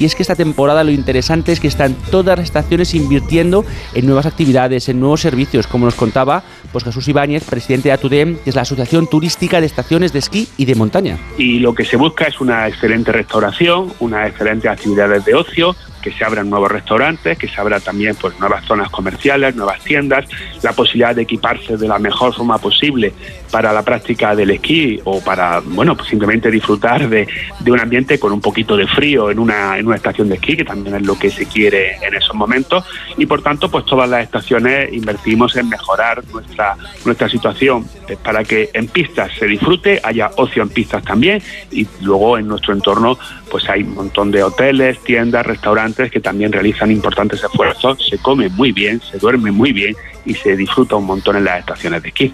Y es que esta temporada lo interesante es que están todas las estaciones invirtiendo en nuevas actividades, en nuevos servicios, como nos contaba pues Jesús Ibáñez, presidente de ATUDEM, que es la Asociación Turística de Estaciones de Esquí y de Montaña. Y lo que se busca es una excelente restauración, unas excelentes actividades de ocio, que se abran nuevos restaurantes, que se abran también pues, nuevas zonas comerciales, nuevas tiendas, la posibilidad de equiparse de la mejor forma posible para la práctica del esquí o para, bueno, pues simplemente disfrutar de, de un ambiente con un poquito de frío en una, en una estación de esquí, que también es lo que se quiere en esos momentos. Y por tanto, pues todas las estaciones invertimos en mejorar nuestra, nuestra situación eh, para que en pistas se disfrute, haya ocio en pistas también y luego en nuestro entorno pues hay un montón de hoteles, tiendas, restaurantes que también realizan importantes esfuerzos, se come muy bien, se duerme muy bien y se disfruta un montón en las estaciones de esquí.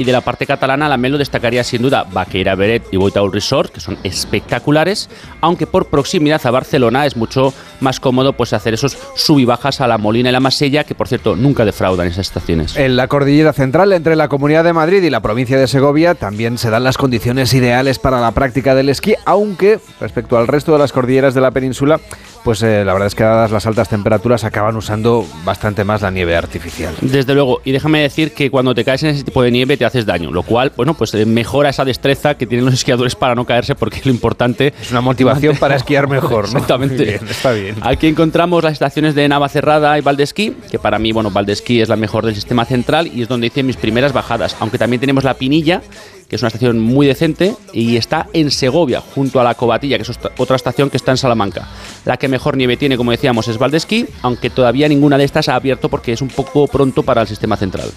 Y de la parte catalana, la Melo destacaría sin duda Vaqueira Beret y Boitaul Resort, que son espectaculares, aunque por proximidad a Barcelona es mucho más cómodo pues hacer esos sub y bajas a la Molina y la Masella, que por cierto nunca defraudan esas estaciones. En la cordillera central, entre la Comunidad de Madrid y la provincia de Segovia, también se dan las condiciones ideales para la práctica del esquí, aunque respecto al resto de las cordilleras de la península, pues eh, la verdad es que dadas las altas temperaturas acaban usando bastante más la nieve artificial. Desde luego, y déjame decir que cuando te caes en ese tipo de nieve te haces daño, lo cual, bueno, pues eh, mejora esa destreza que tienen los esquiadores para no caerse, porque lo importante es una motivación para esquiar mejor, ¿no? Exactamente. Bien, está bien. Aquí encontramos las estaciones de Navacerrada y Valdesquí, que para mí, bueno, Valdesquí es la mejor del sistema central y es donde hice mis primeras bajadas, aunque también tenemos la Pinilla, que es una estación muy decente y está en Segovia, junto a la Cobatilla, que es otra estación que está en Salamanca. La que mejor nieve tiene, como decíamos, es Valdesquí, aunque todavía ninguna de estas ha abierto porque es un poco pronto para el sistema central.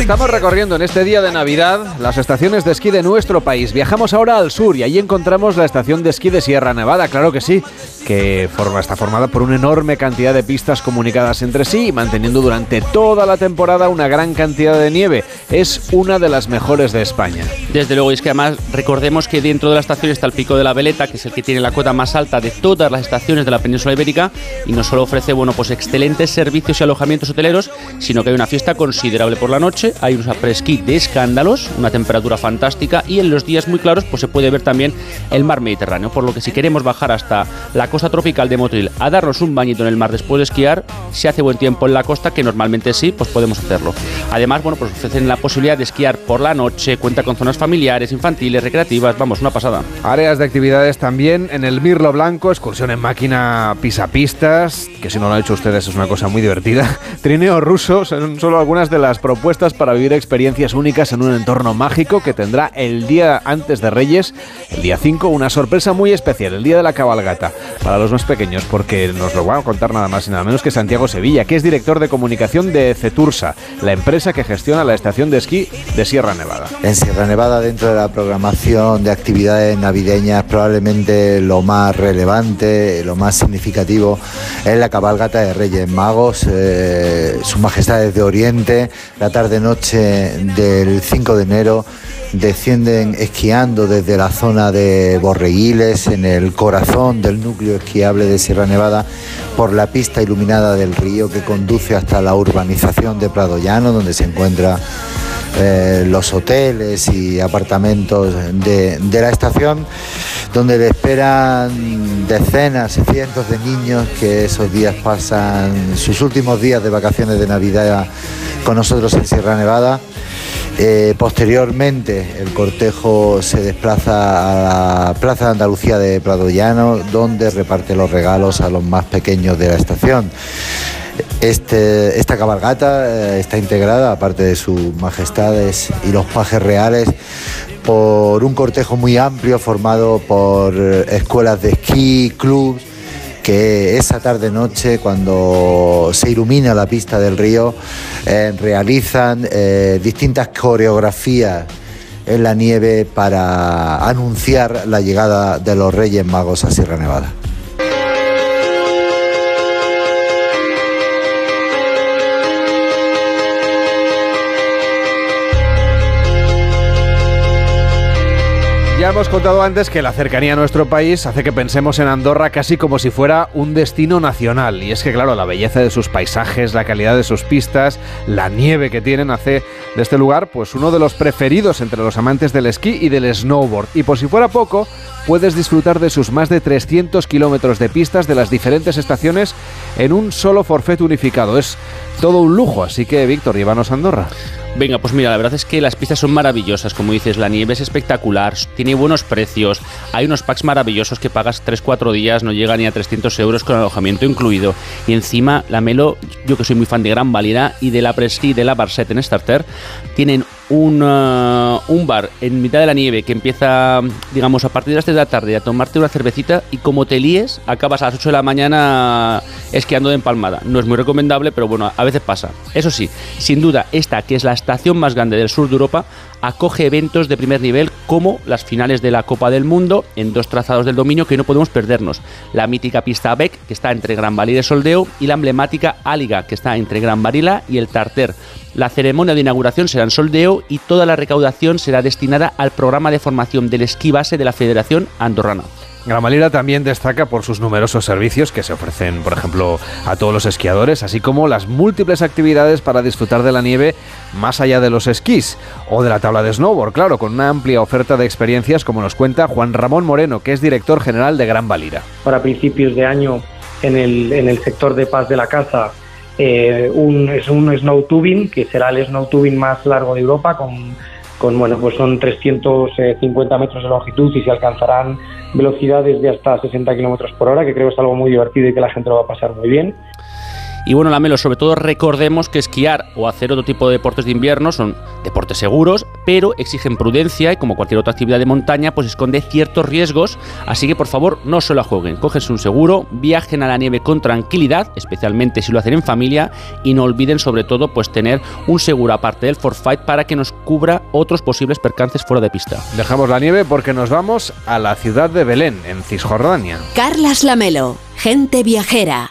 Estamos recorriendo en este día de Navidad las estaciones de esquí de nuestro país. Viajamos ahora al sur y allí encontramos la estación de esquí de Sierra Nevada, claro que sí, que forma, está formada por una enorme cantidad de pistas comunicadas entre sí manteniendo durante toda la temporada una gran cantidad de nieve. Es una de las mejores de España. Desde luego, y es que además recordemos que dentro de la estación está el Pico de la Veleta, que es el que tiene la cota más alta de todas las estaciones de la península ibérica y no solo ofrece bueno, pues excelentes servicios y alojamientos hoteleros, sino que hay una fiesta considerable por la noche, hay un après-ski de escándalos, una temperatura fantástica y en los días muy claros pues se puede ver también el mar Mediterráneo, por lo que si queremos bajar hasta la costa tropical de Motril a darnos un bañito en el mar después de esquiar, si hace buen tiempo en la costa, que normalmente sí, pues podemos hacerlo. Además, bueno, pues ofrecen la posibilidad de esquiar por la noche, cuenta con zonas familiares, infantiles, recreativas, vamos, una pasada. Áreas de actividades también en el Mirlo Blanco, excursión en máquina pisapistas, que si no lo han hecho ustedes es una cosa muy divertida. Trineo ruso son solo algunas de las propuestas para vivir experiencias únicas en un entorno mágico que tendrá el día antes de Reyes, el día 5, una sorpresa muy especial, el día de la cabalgata, para los más pequeños, porque nos lo va a contar nada más y nada menos que Santiago Sevilla, que es director de comunicación de Cetursa, la empresa que gestiona la estación de esquí de Sierra Nevada. En Sierra Nevada, dentro de la programación de actividades navideñas, probablemente lo más relevante, lo más significativo es la cabalgata de Reyes Magos, eh, Sus Majestades de Oriente, la tarde-noche del 5 de enero descienden esquiando desde la zona de Borreguiles, en el corazón del núcleo esquiable de Sierra Nevada, por la pista iluminada del río que conduce hasta la urbanización de Prado Llano, donde se encuentran eh, los hoteles y apartamentos de, la estación, donde le esperan decenas y cientos de niños que esos días pasan sus últimos días de vacaciones de Navidad con nosotros en Sierra Nevada. Eh, posteriormente el cortejo se desplaza a la Plaza de Andalucía de Prado Llano, donde reparte los regalos a los más pequeños de la estación. Este, esta cabalgata eh, está integrada, aparte de sus majestades y los pajes reales, por un cortejo muy amplio formado por eh, escuelas de esquí, clubs, que esa tarde-noche, cuando se ilumina la pista del río, eh, realizan distintas coreografías en la nieve para anunciar la llegada de los Reyes Magos a Sierra Nevada. Hemos contado antes que la cercanía a nuestro país hace que pensemos en Andorra casi como si fuera un destino nacional. Y es que, claro, la belleza de sus paisajes, la calidad de sus pistas, la nieve que tienen hace de este lugar pues uno de los preferidos entre los amantes del esquí y del snowboard. Y por si fuera poco, puedes disfrutar de sus más de 300 kilómetros de pistas de las diferentes estaciones en un solo forfait unificado. Es todo un lujo, así que Víctor, llévanos a Andorra. Venga, pues mira, la verdad es que las pistas son maravillosas, como dices, la nieve es espectacular, tiene buenos precios, hay unos packs maravillosos que pagas 3-4 días, no llega ni a 300 euros con alojamiento incluido. Y encima, la Melo, yo que soy muy fan de Gran Valira y de la Prestige y de la Barset en Starter, tienen un, uh, un bar en mitad de la nieve que empieza, digamos, a partir de las 3 de la tarde a tomarte una cervecita y como te líes, acabas a las 8 de la mañana esquiando de empalmada. No es muy recomendable, pero bueno, a veces pasa. Eso sí, sin duda, esta que es la estación más grande del sur de Europa acoge eventos de primer nivel como las finales de la Copa del Mundo en dos trazados del dominio que no podemos perdernos. La mítica pista Beck, que está entre Gran Valira y Soldeo, y la emblemática Áliga, que está entre Gran Varila y el Tarter. La ceremonia de inauguración será en Soldeo y toda la recaudación será destinada al programa de formación del esquí base de la Federación Andorrana. Gramalira también destaca por sus numerosos servicios que se ofrecen, por ejemplo, a todos los esquiadores, así como las múltiples actividades para disfrutar de la nieve más allá de los esquís o de la tabla de snowboard, claro, con una amplia oferta de experiencias, como nos cuenta Juan Ramón Moreno, que es director general de Gran Valira. Para principios de año, en el, sector de paz de la casa, eh, es un snow tubing, que será el snow tubing más largo de Europa, con con bueno, pues son 350 metros de longitud y se alcanzarán velocidades de hasta 60 kilómetros por hora, que creo que es algo muy divertido y que la gente lo va a pasar muy bien. Y bueno, Lamelo, sobre todo recordemos que esquiar o hacer otro tipo de deportes de invierno son deportes seguros, pero exigen prudencia y como cualquier otra actividad de montaña, pues esconde ciertos riesgos. Así que por favor, no se la jueguen. Cógense un seguro, viajen a la nieve con tranquilidad, especialmente si lo hacen en familia, y no olviden sobre todo pues tener un seguro aparte del Forfight para que nos cubra otros posibles percances fuera de pista. Dejamos la nieve porque nos vamos a la ciudad de Belén, en Cisjordania. Carlas Lamelo, gente viajera.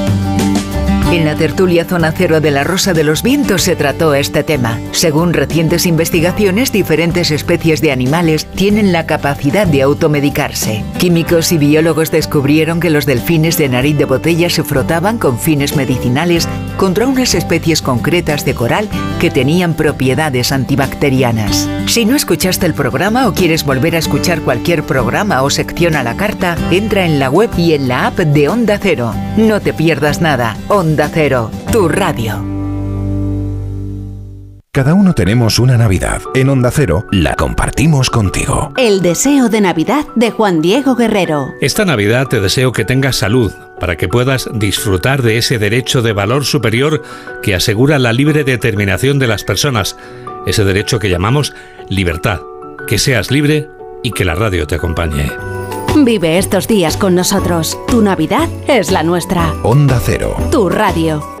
En la tertulia Zona Cero de la Rosa de los Vientos se trató este tema. Según recientes investigaciones, diferentes especies de animales tienen la capacidad de automedicarse. Químicos y biólogos descubrieron que los delfines de nariz de botella se frotaban con fines medicinales contra unas especies concretas de coral que tenían propiedades antibacterianas. Si no escuchaste el programa o quieres volver a escuchar cualquier programa o sección a la carta, entra en la web y en la app de Onda Cero. No te pierdas nada. Onda Cero, tu radio. Cada uno tenemos una Navidad. En Onda Cero la compartimos contigo. El deseo de Navidad de Juan Diego Guerrero. Esta Navidad te deseo que tengas salud para que puedas disfrutar de ese derecho de valor superior que asegura la libre determinación de las personas, ese derecho que llamamos libertad. Que seas libre y que la radio te acompañe. Vive estos días con nosotros. Tu Navidad es la nuestra. Onda Cero. Tu radio.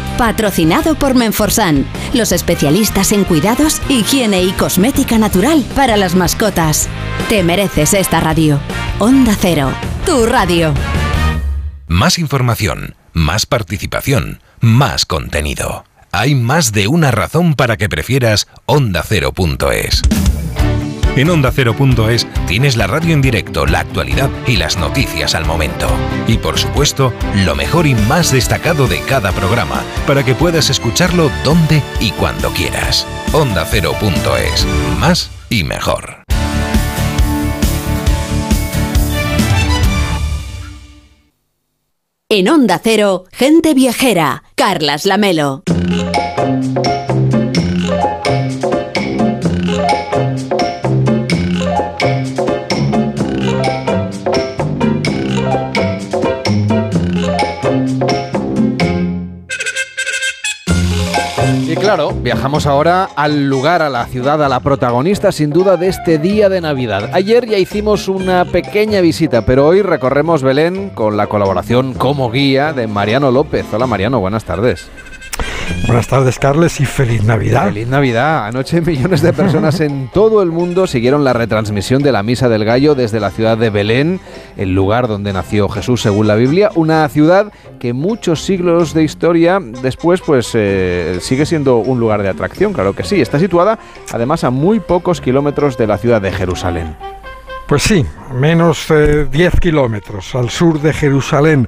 Patrocinado por Menforsan, los especialistas en cuidados, higiene y cosmética natural para las mascotas. Te mereces esta radio. Onda Cero, tu radio. Más información, más participación, más contenido. Hay más de una razón para que prefieras ondacero.es. En onda ondacero.es tienes la radio en directo, la actualidad y las noticias al momento. Y por supuesto, lo mejor y más destacado de cada programa, para que puedas escucharlo donde y cuando quieras. Onda Ondacero.es. Más y mejor. En Onda Cero, gente viajera, Carlas Lamelo. Claro, viajamos ahora al lugar, a la ciudad, a la protagonista sin duda de este día de Navidad. Ayer ya hicimos una pequeña visita, pero hoy recorremos Belén con la colaboración como guía de Mariano López. Hola Mariano, buenas tardes. Buenas tardes, Carles, y feliz Navidad. Feliz Navidad. Anoche millones de personas en todo el mundo siguieron la retransmisión de la Misa del Gallo desde la ciudad de Belén, el lugar donde nació Jesús según la Biblia, una ciudad que muchos siglos de historia después pues eh, sigue siendo un lugar de atracción, claro que sí. Está situada además a muy pocos kilómetros de la ciudad de Jerusalén. Pues sí, menos de 10 kilómetros al sur de Jerusalén.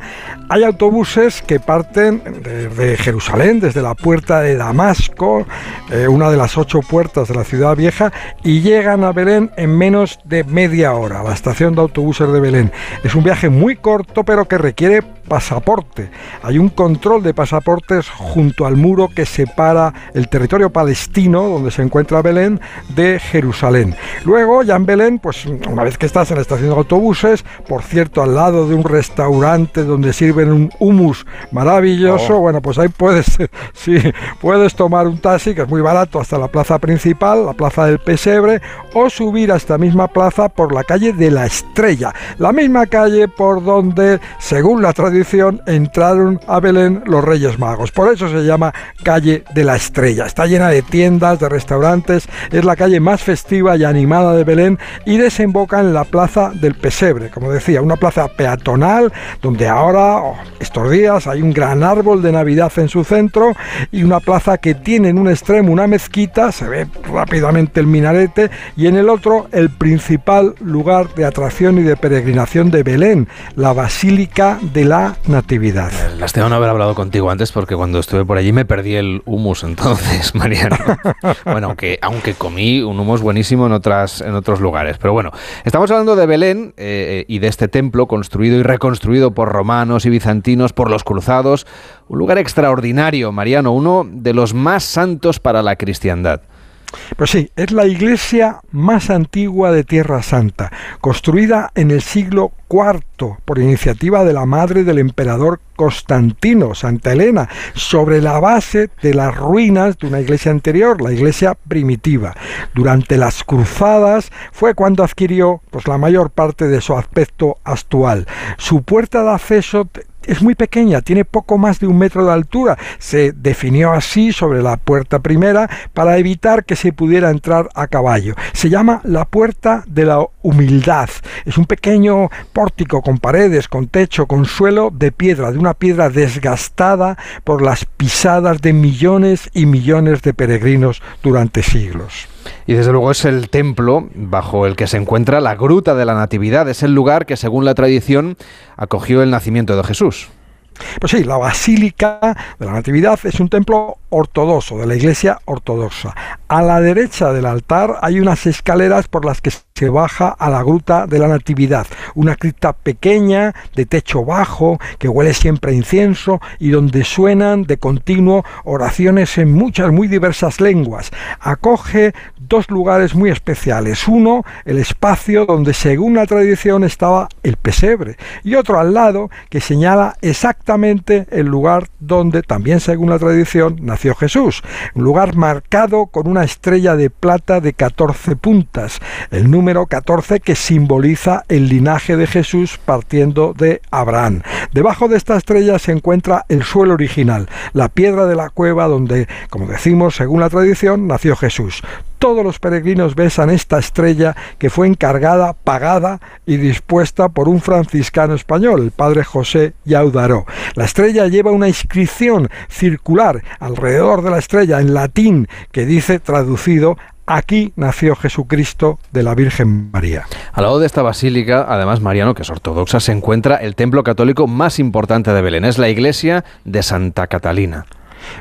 Hay autobuses que parten de, Jerusalén, desde la puerta de Damasco, eh, una de las ocho puertas de la ciudad vieja, y llegan a Belén en menos de media hora, la estación de autobuses de Belén. Es un viaje muy corto, pero que requiere pasaporte. Hay un control de pasaportes junto al muro que separa el territorio palestino, donde se encuentra Belén, de Jerusalén. Luego, ya en Belén, pues una vez que estás en la estación de autobuses, por cierto, al lado de un restaurante donde sirven un hummus maravilloso, Oh. bueno, pues ahí puedes, sí, puedes tomar un taxi, que es muy barato, hasta la plaza principal, la plaza del Pesebre, o subir a esta misma plaza por la calle de la Estrella, la misma calle por donde, según la tradición, entraron a Belén los Reyes Magos. Por eso se llama calle de la Estrella. Está llena de tiendas, de restaurantes, es la calle más festiva y animada de Belén y desemboca en la plaza del Pesebre, como decía, una plaza peatonal donde ahora, oh, estos días, hay un gran árbol de Navidad en su centro y una plaza que tiene en un extremo una mezquita, se ve rápidamente el minarete, y en el otro el principal lugar de atracción y de peregrinación de Belén, la Basílica de la Natividad. Lástima no haber hablado contigo antes porque cuando estuve por allí me perdí el humus entonces, Mariano. bueno, aunque, aunque comí un humus buenísimo en, otras, en otros lugares. Pero bueno, estamos hablando de Belén eh, y de este templo construido y reconstruido por romanos y bizantinos, por los cruzados. Un lugar extraordinario, Mariano, uno de los más santos para la cristiandad. Pues sí, es la iglesia más antigua de Tierra Santa, construida en el siglo IV por iniciativa de la madre del emperador Constantino, Santa Elena, sobre la base de las ruinas de una iglesia anterior, la iglesia primitiva. Durante las cruzadas fue cuando adquirió pues, la mayor parte de su aspecto actual. Su puerta de acceso es muy pequeña, tiene poco más de un metro de altura. Se definió así sobre la puerta primera para evitar que se pudiera entrar a caballo. Se llama la puerta de la humildad. Es un pequeño pórtico con paredes, con techo, con suelo de piedra, de una piedra desgastada por las pisadas de millones y millones de peregrinos durante siglos. Y desde luego es el templo bajo el que se encuentra la Gruta de la Natividad. Es el lugar que, según la tradición, acogió el nacimiento de Jesús. Pues sí, la Basílica de la Natividad es un templo ortodoxo, de la Iglesia ortodoxa. A la derecha del altar hay unas escaleras por las que se baja a la Gruta de la Natividad, una cripta pequeña, de techo bajo, que huele siempre a incienso y donde suenan de continuo oraciones en muchas, muy diversas lenguas. Acoge dos lugares muy especiales. Uno, el espacio donde según la tradición estaba el pesebre y otro al lado que señala exactamente el lugar donde también según la tradición nació Jesús. Un lugar marcado con una estrella de plata de 14 puntas, el número 14 que simboliza el linaje de Jesús partiendo de Abraham. Debajo de esta estrella se encuentra el suelo original, la piedra de la cueva donde, como decimos, según la tradición, nació Jesús todos los peregrinos besan esta estrella que fue encargada, pagada y dispuesta por un franciscano español, el padre José Yaudaró. La estrella lleva una inscripción circular alrededor de la estrella en latín que dice traducido Aquí nació Jesucristo de la Virgen María. Al lado de esta basílica, además Mariano, que es ortodoxa, se encuentra el templo católico más importante de Belén. Es la iglesia de Santa Catalina.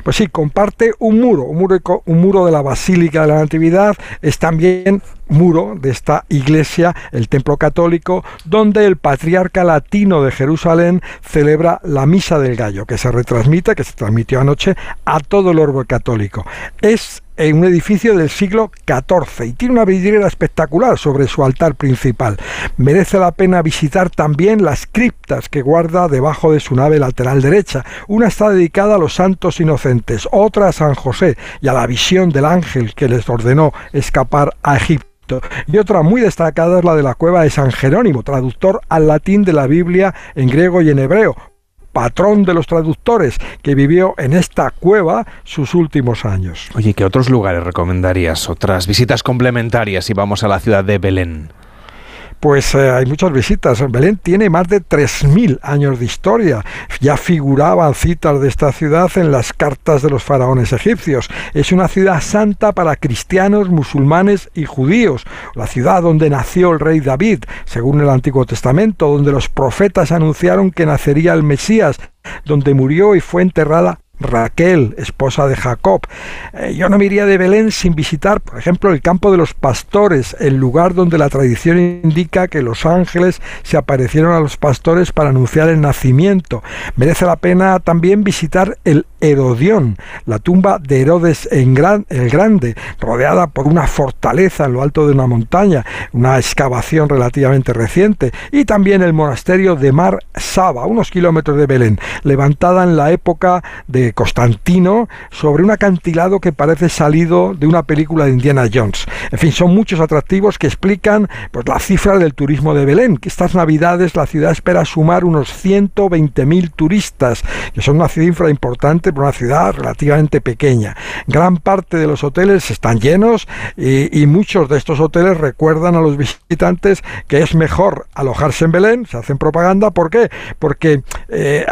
Pues sí, comparte un muro, un muro, de la Basílica de la Natividad, es también muro de esta iglesia, el templo católico, donde el patriarca latino de Jerusalén celebra la misa del gallo, que se retransmite, que se transmitió anoche a todo el orbe católico. Es en un edificio del siglo XIV y tiene una vidriera espectacular sobre su altar principal. Merece la pena visitar también las criptas que guarda debajo de su nave lateral derecha. Una está dedicada a los santos inocentes, otra a San José y a la visión del ángel que les ordenó escapar a Egipto. Y otra muy destacada es la de la cueva de San Jerónimo, traductor al latín de la Biblia en griego y en hebreo, patrón de los traductores, que vivió en esta cueva sus últimos años. Oye, ¿qué otros lugares recomendarías? Otras visitas complementarias si vamos a la ciudad de Belén. Pues eh, hay muchas visitas. Belén tiene más de 3.000 años de historia. Ya figuraban citas de esta ciudad en las cartas de los faraones egipcios. Es una ciudad santa para cristianos, musulmanes y judíos. La ciudad donde nació el rey David, según el Antiguo Testamento, donde los profetas anunciaron que nacería el Mesías, donde murió y fue enterrada Raquel, esposa de Jacob. Eh, yo no me iría de Belén sin visitar, por ejemplo, el campo de los pastores, el lugar donde la tradición indica que los ángeles se aparecieron a los pastores para anunciar el nacimiento. Merece la pena también visitar el Herodión, la tumba de Herodes el Grande, rodeada por una fortaleza en lo alto de una montaña, una excavación relativamente reciente, y también el monasterio de Mar Saba, unos kilómetros de Belén, levantada en la época de Constantino sobre un acantilado que parece salido de una película de Indiana Jones. En fin, son muchos atractivos que explican pues, la cifra del turismo de Belén, que estas navidades la ciudad espera sumar unos 120.000 turistas, que son una cifra importante para una ciudad relativamente pequeña. Gran parte de los hoteles están llenos y, muchos de estos hoteles recuerdan a los visitantes que es mejor alojarse en Belén, se hacen propaganda, ¿por qué? Porque eh,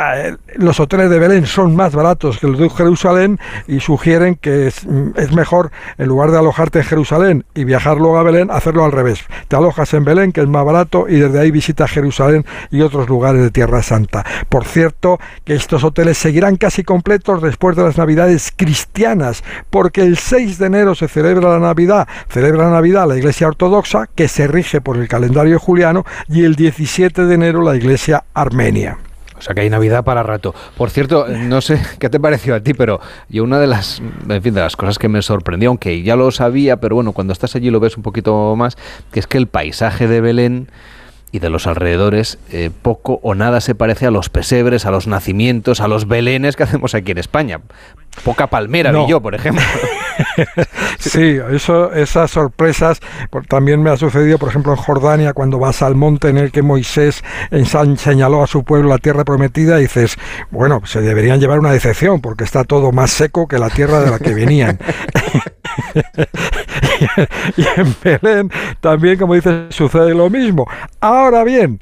los hoteles de Belén son más baratos que los de Jerusalén y sugieren que es, mejor, en lugar de alojarte en Jerusalén y viajar luego a Belén, hacerlo al revés. Te alojas en Belén, que es más barato, y desde ahí visitas Jerusalén y otros lugares de Tierra Santa. Por cierto, que estos hoteles seguirán casi completos después de las Navidades cristianas, porque el 6 de enero se celebra la Navidad, celebra la Navidad la Iglesia Ortodoxa, que se rige por el calendario juliano, y el 17 de enero la Iglesia Armenia. O sea que hay Navidad para rato. Por cierto, no sé qué te pareció a ti, pero yo una de las, en fin, de las cosas que me sorprendió, aunque ya lo sabía, pero bueno, cuando estás allí lo ves un poquito más, que es que el paisaje de Belén y de los alrededores eh, poco o nada se parece a los pesebres, a los nacimientos, a los belenes que hacemos aquí en España. Poca palmera vi yo, por ejemplo. sí, eso, esas sorpresas también me ha sucedido, por ejemplo, en Jordania, cuando vas al monte en el que Moisés señaló a su pueblo la tierra prometida, y dices, bueno, se deberían llevar una decepción, porque está todo más seco que la tierra de la que venían. y en Belén también, como dices, sucede lo mismo. Ahora bien,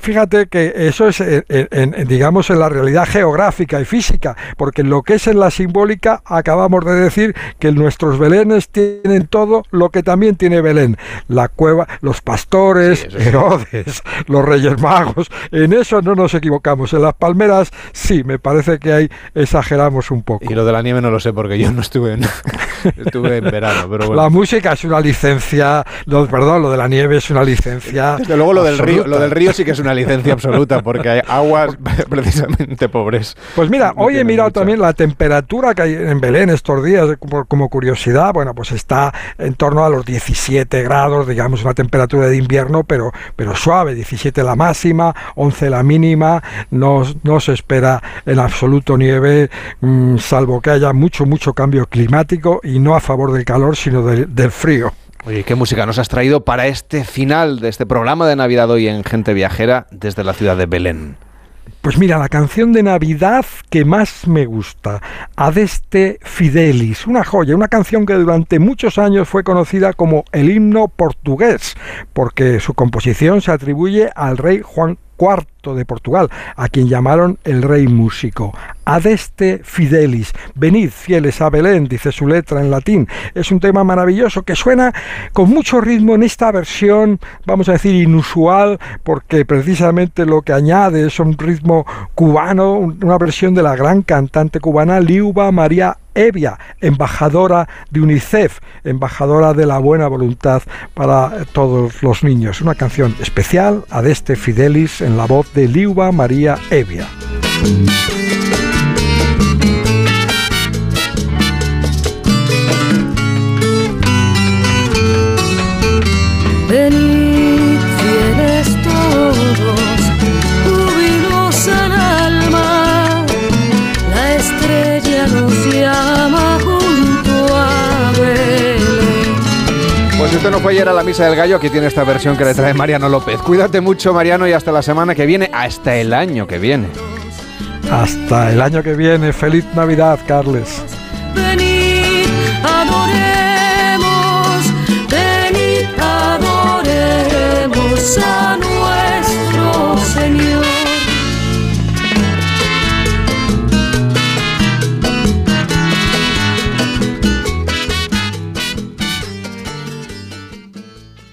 fíjate que eso es, en, digamos, en la realidad geográfica y física, porque lo que es en la simbólica acabamos de decir que nuestros Belenes tienen todo lo que también tiene Belén. La cueva, los pastores, Herodes, los Reyes Magos, en eso no nos equivocamos. En las palmeras sí, me parece que ahí exageramos un poco. Y lo de la nieve no lo sé, porque yo no estuve en, estuve en verano. Pero La música es una licencia, perdón, lo de la nieve es una licencia. Desde luego lo del río, lo del río sí que es una licencia absoluta porque hay aguas precisamente pobres. Pues mira, hoy he mirado también la temperatura que hay en Belén estos días, como, curiosidad, bueno, pues está en torno a los 17 grados, digamos, una temperatura de invierno, pero, pero suave, 17 la máxima, 11 la mínima, no, no se espera en absoluto nieve, mm, salvo que haya mucho, mucho cambio climático y no a favor del calor, sino del frío. Oye, ¿qué música nos has traído para este final de este programa de Navidad hoy en Gente Viajera desde la ciudad de Belén? Pues mira, la canción de Navidad que más me gusta, Adeste Fidelis, una joya, una canción que durante muchos años fue conocida como el himno portugués, porque su composición se atribuye al rey Juan IV de Portugal, a quien llamaron el rey músico. Adeste Fidelis, venid fieles a Belén, dice su letra en latín. Es un tema maravilloso que suena con mucho ritmo en esta versión, vamos a decir, inusual, porque precisamente lo que añade es un ritmo cubano, una versión de la gran cantante cubana Liuba María Evia, embajadora de UNICEF, embajadora de la buena voluntad para todos los niños. Una canción especial, Adeste Fidelis, en la voz de Liuba María Evia. Venid No fue ayer a la misa del gallo, aquí tiene esta versión que le trae Mariano López. Cuídate mucho, Mariano, y hasta la semana que viene, hasta el año que viene. Hasta el año que viene. Feliz Navidad, Carles.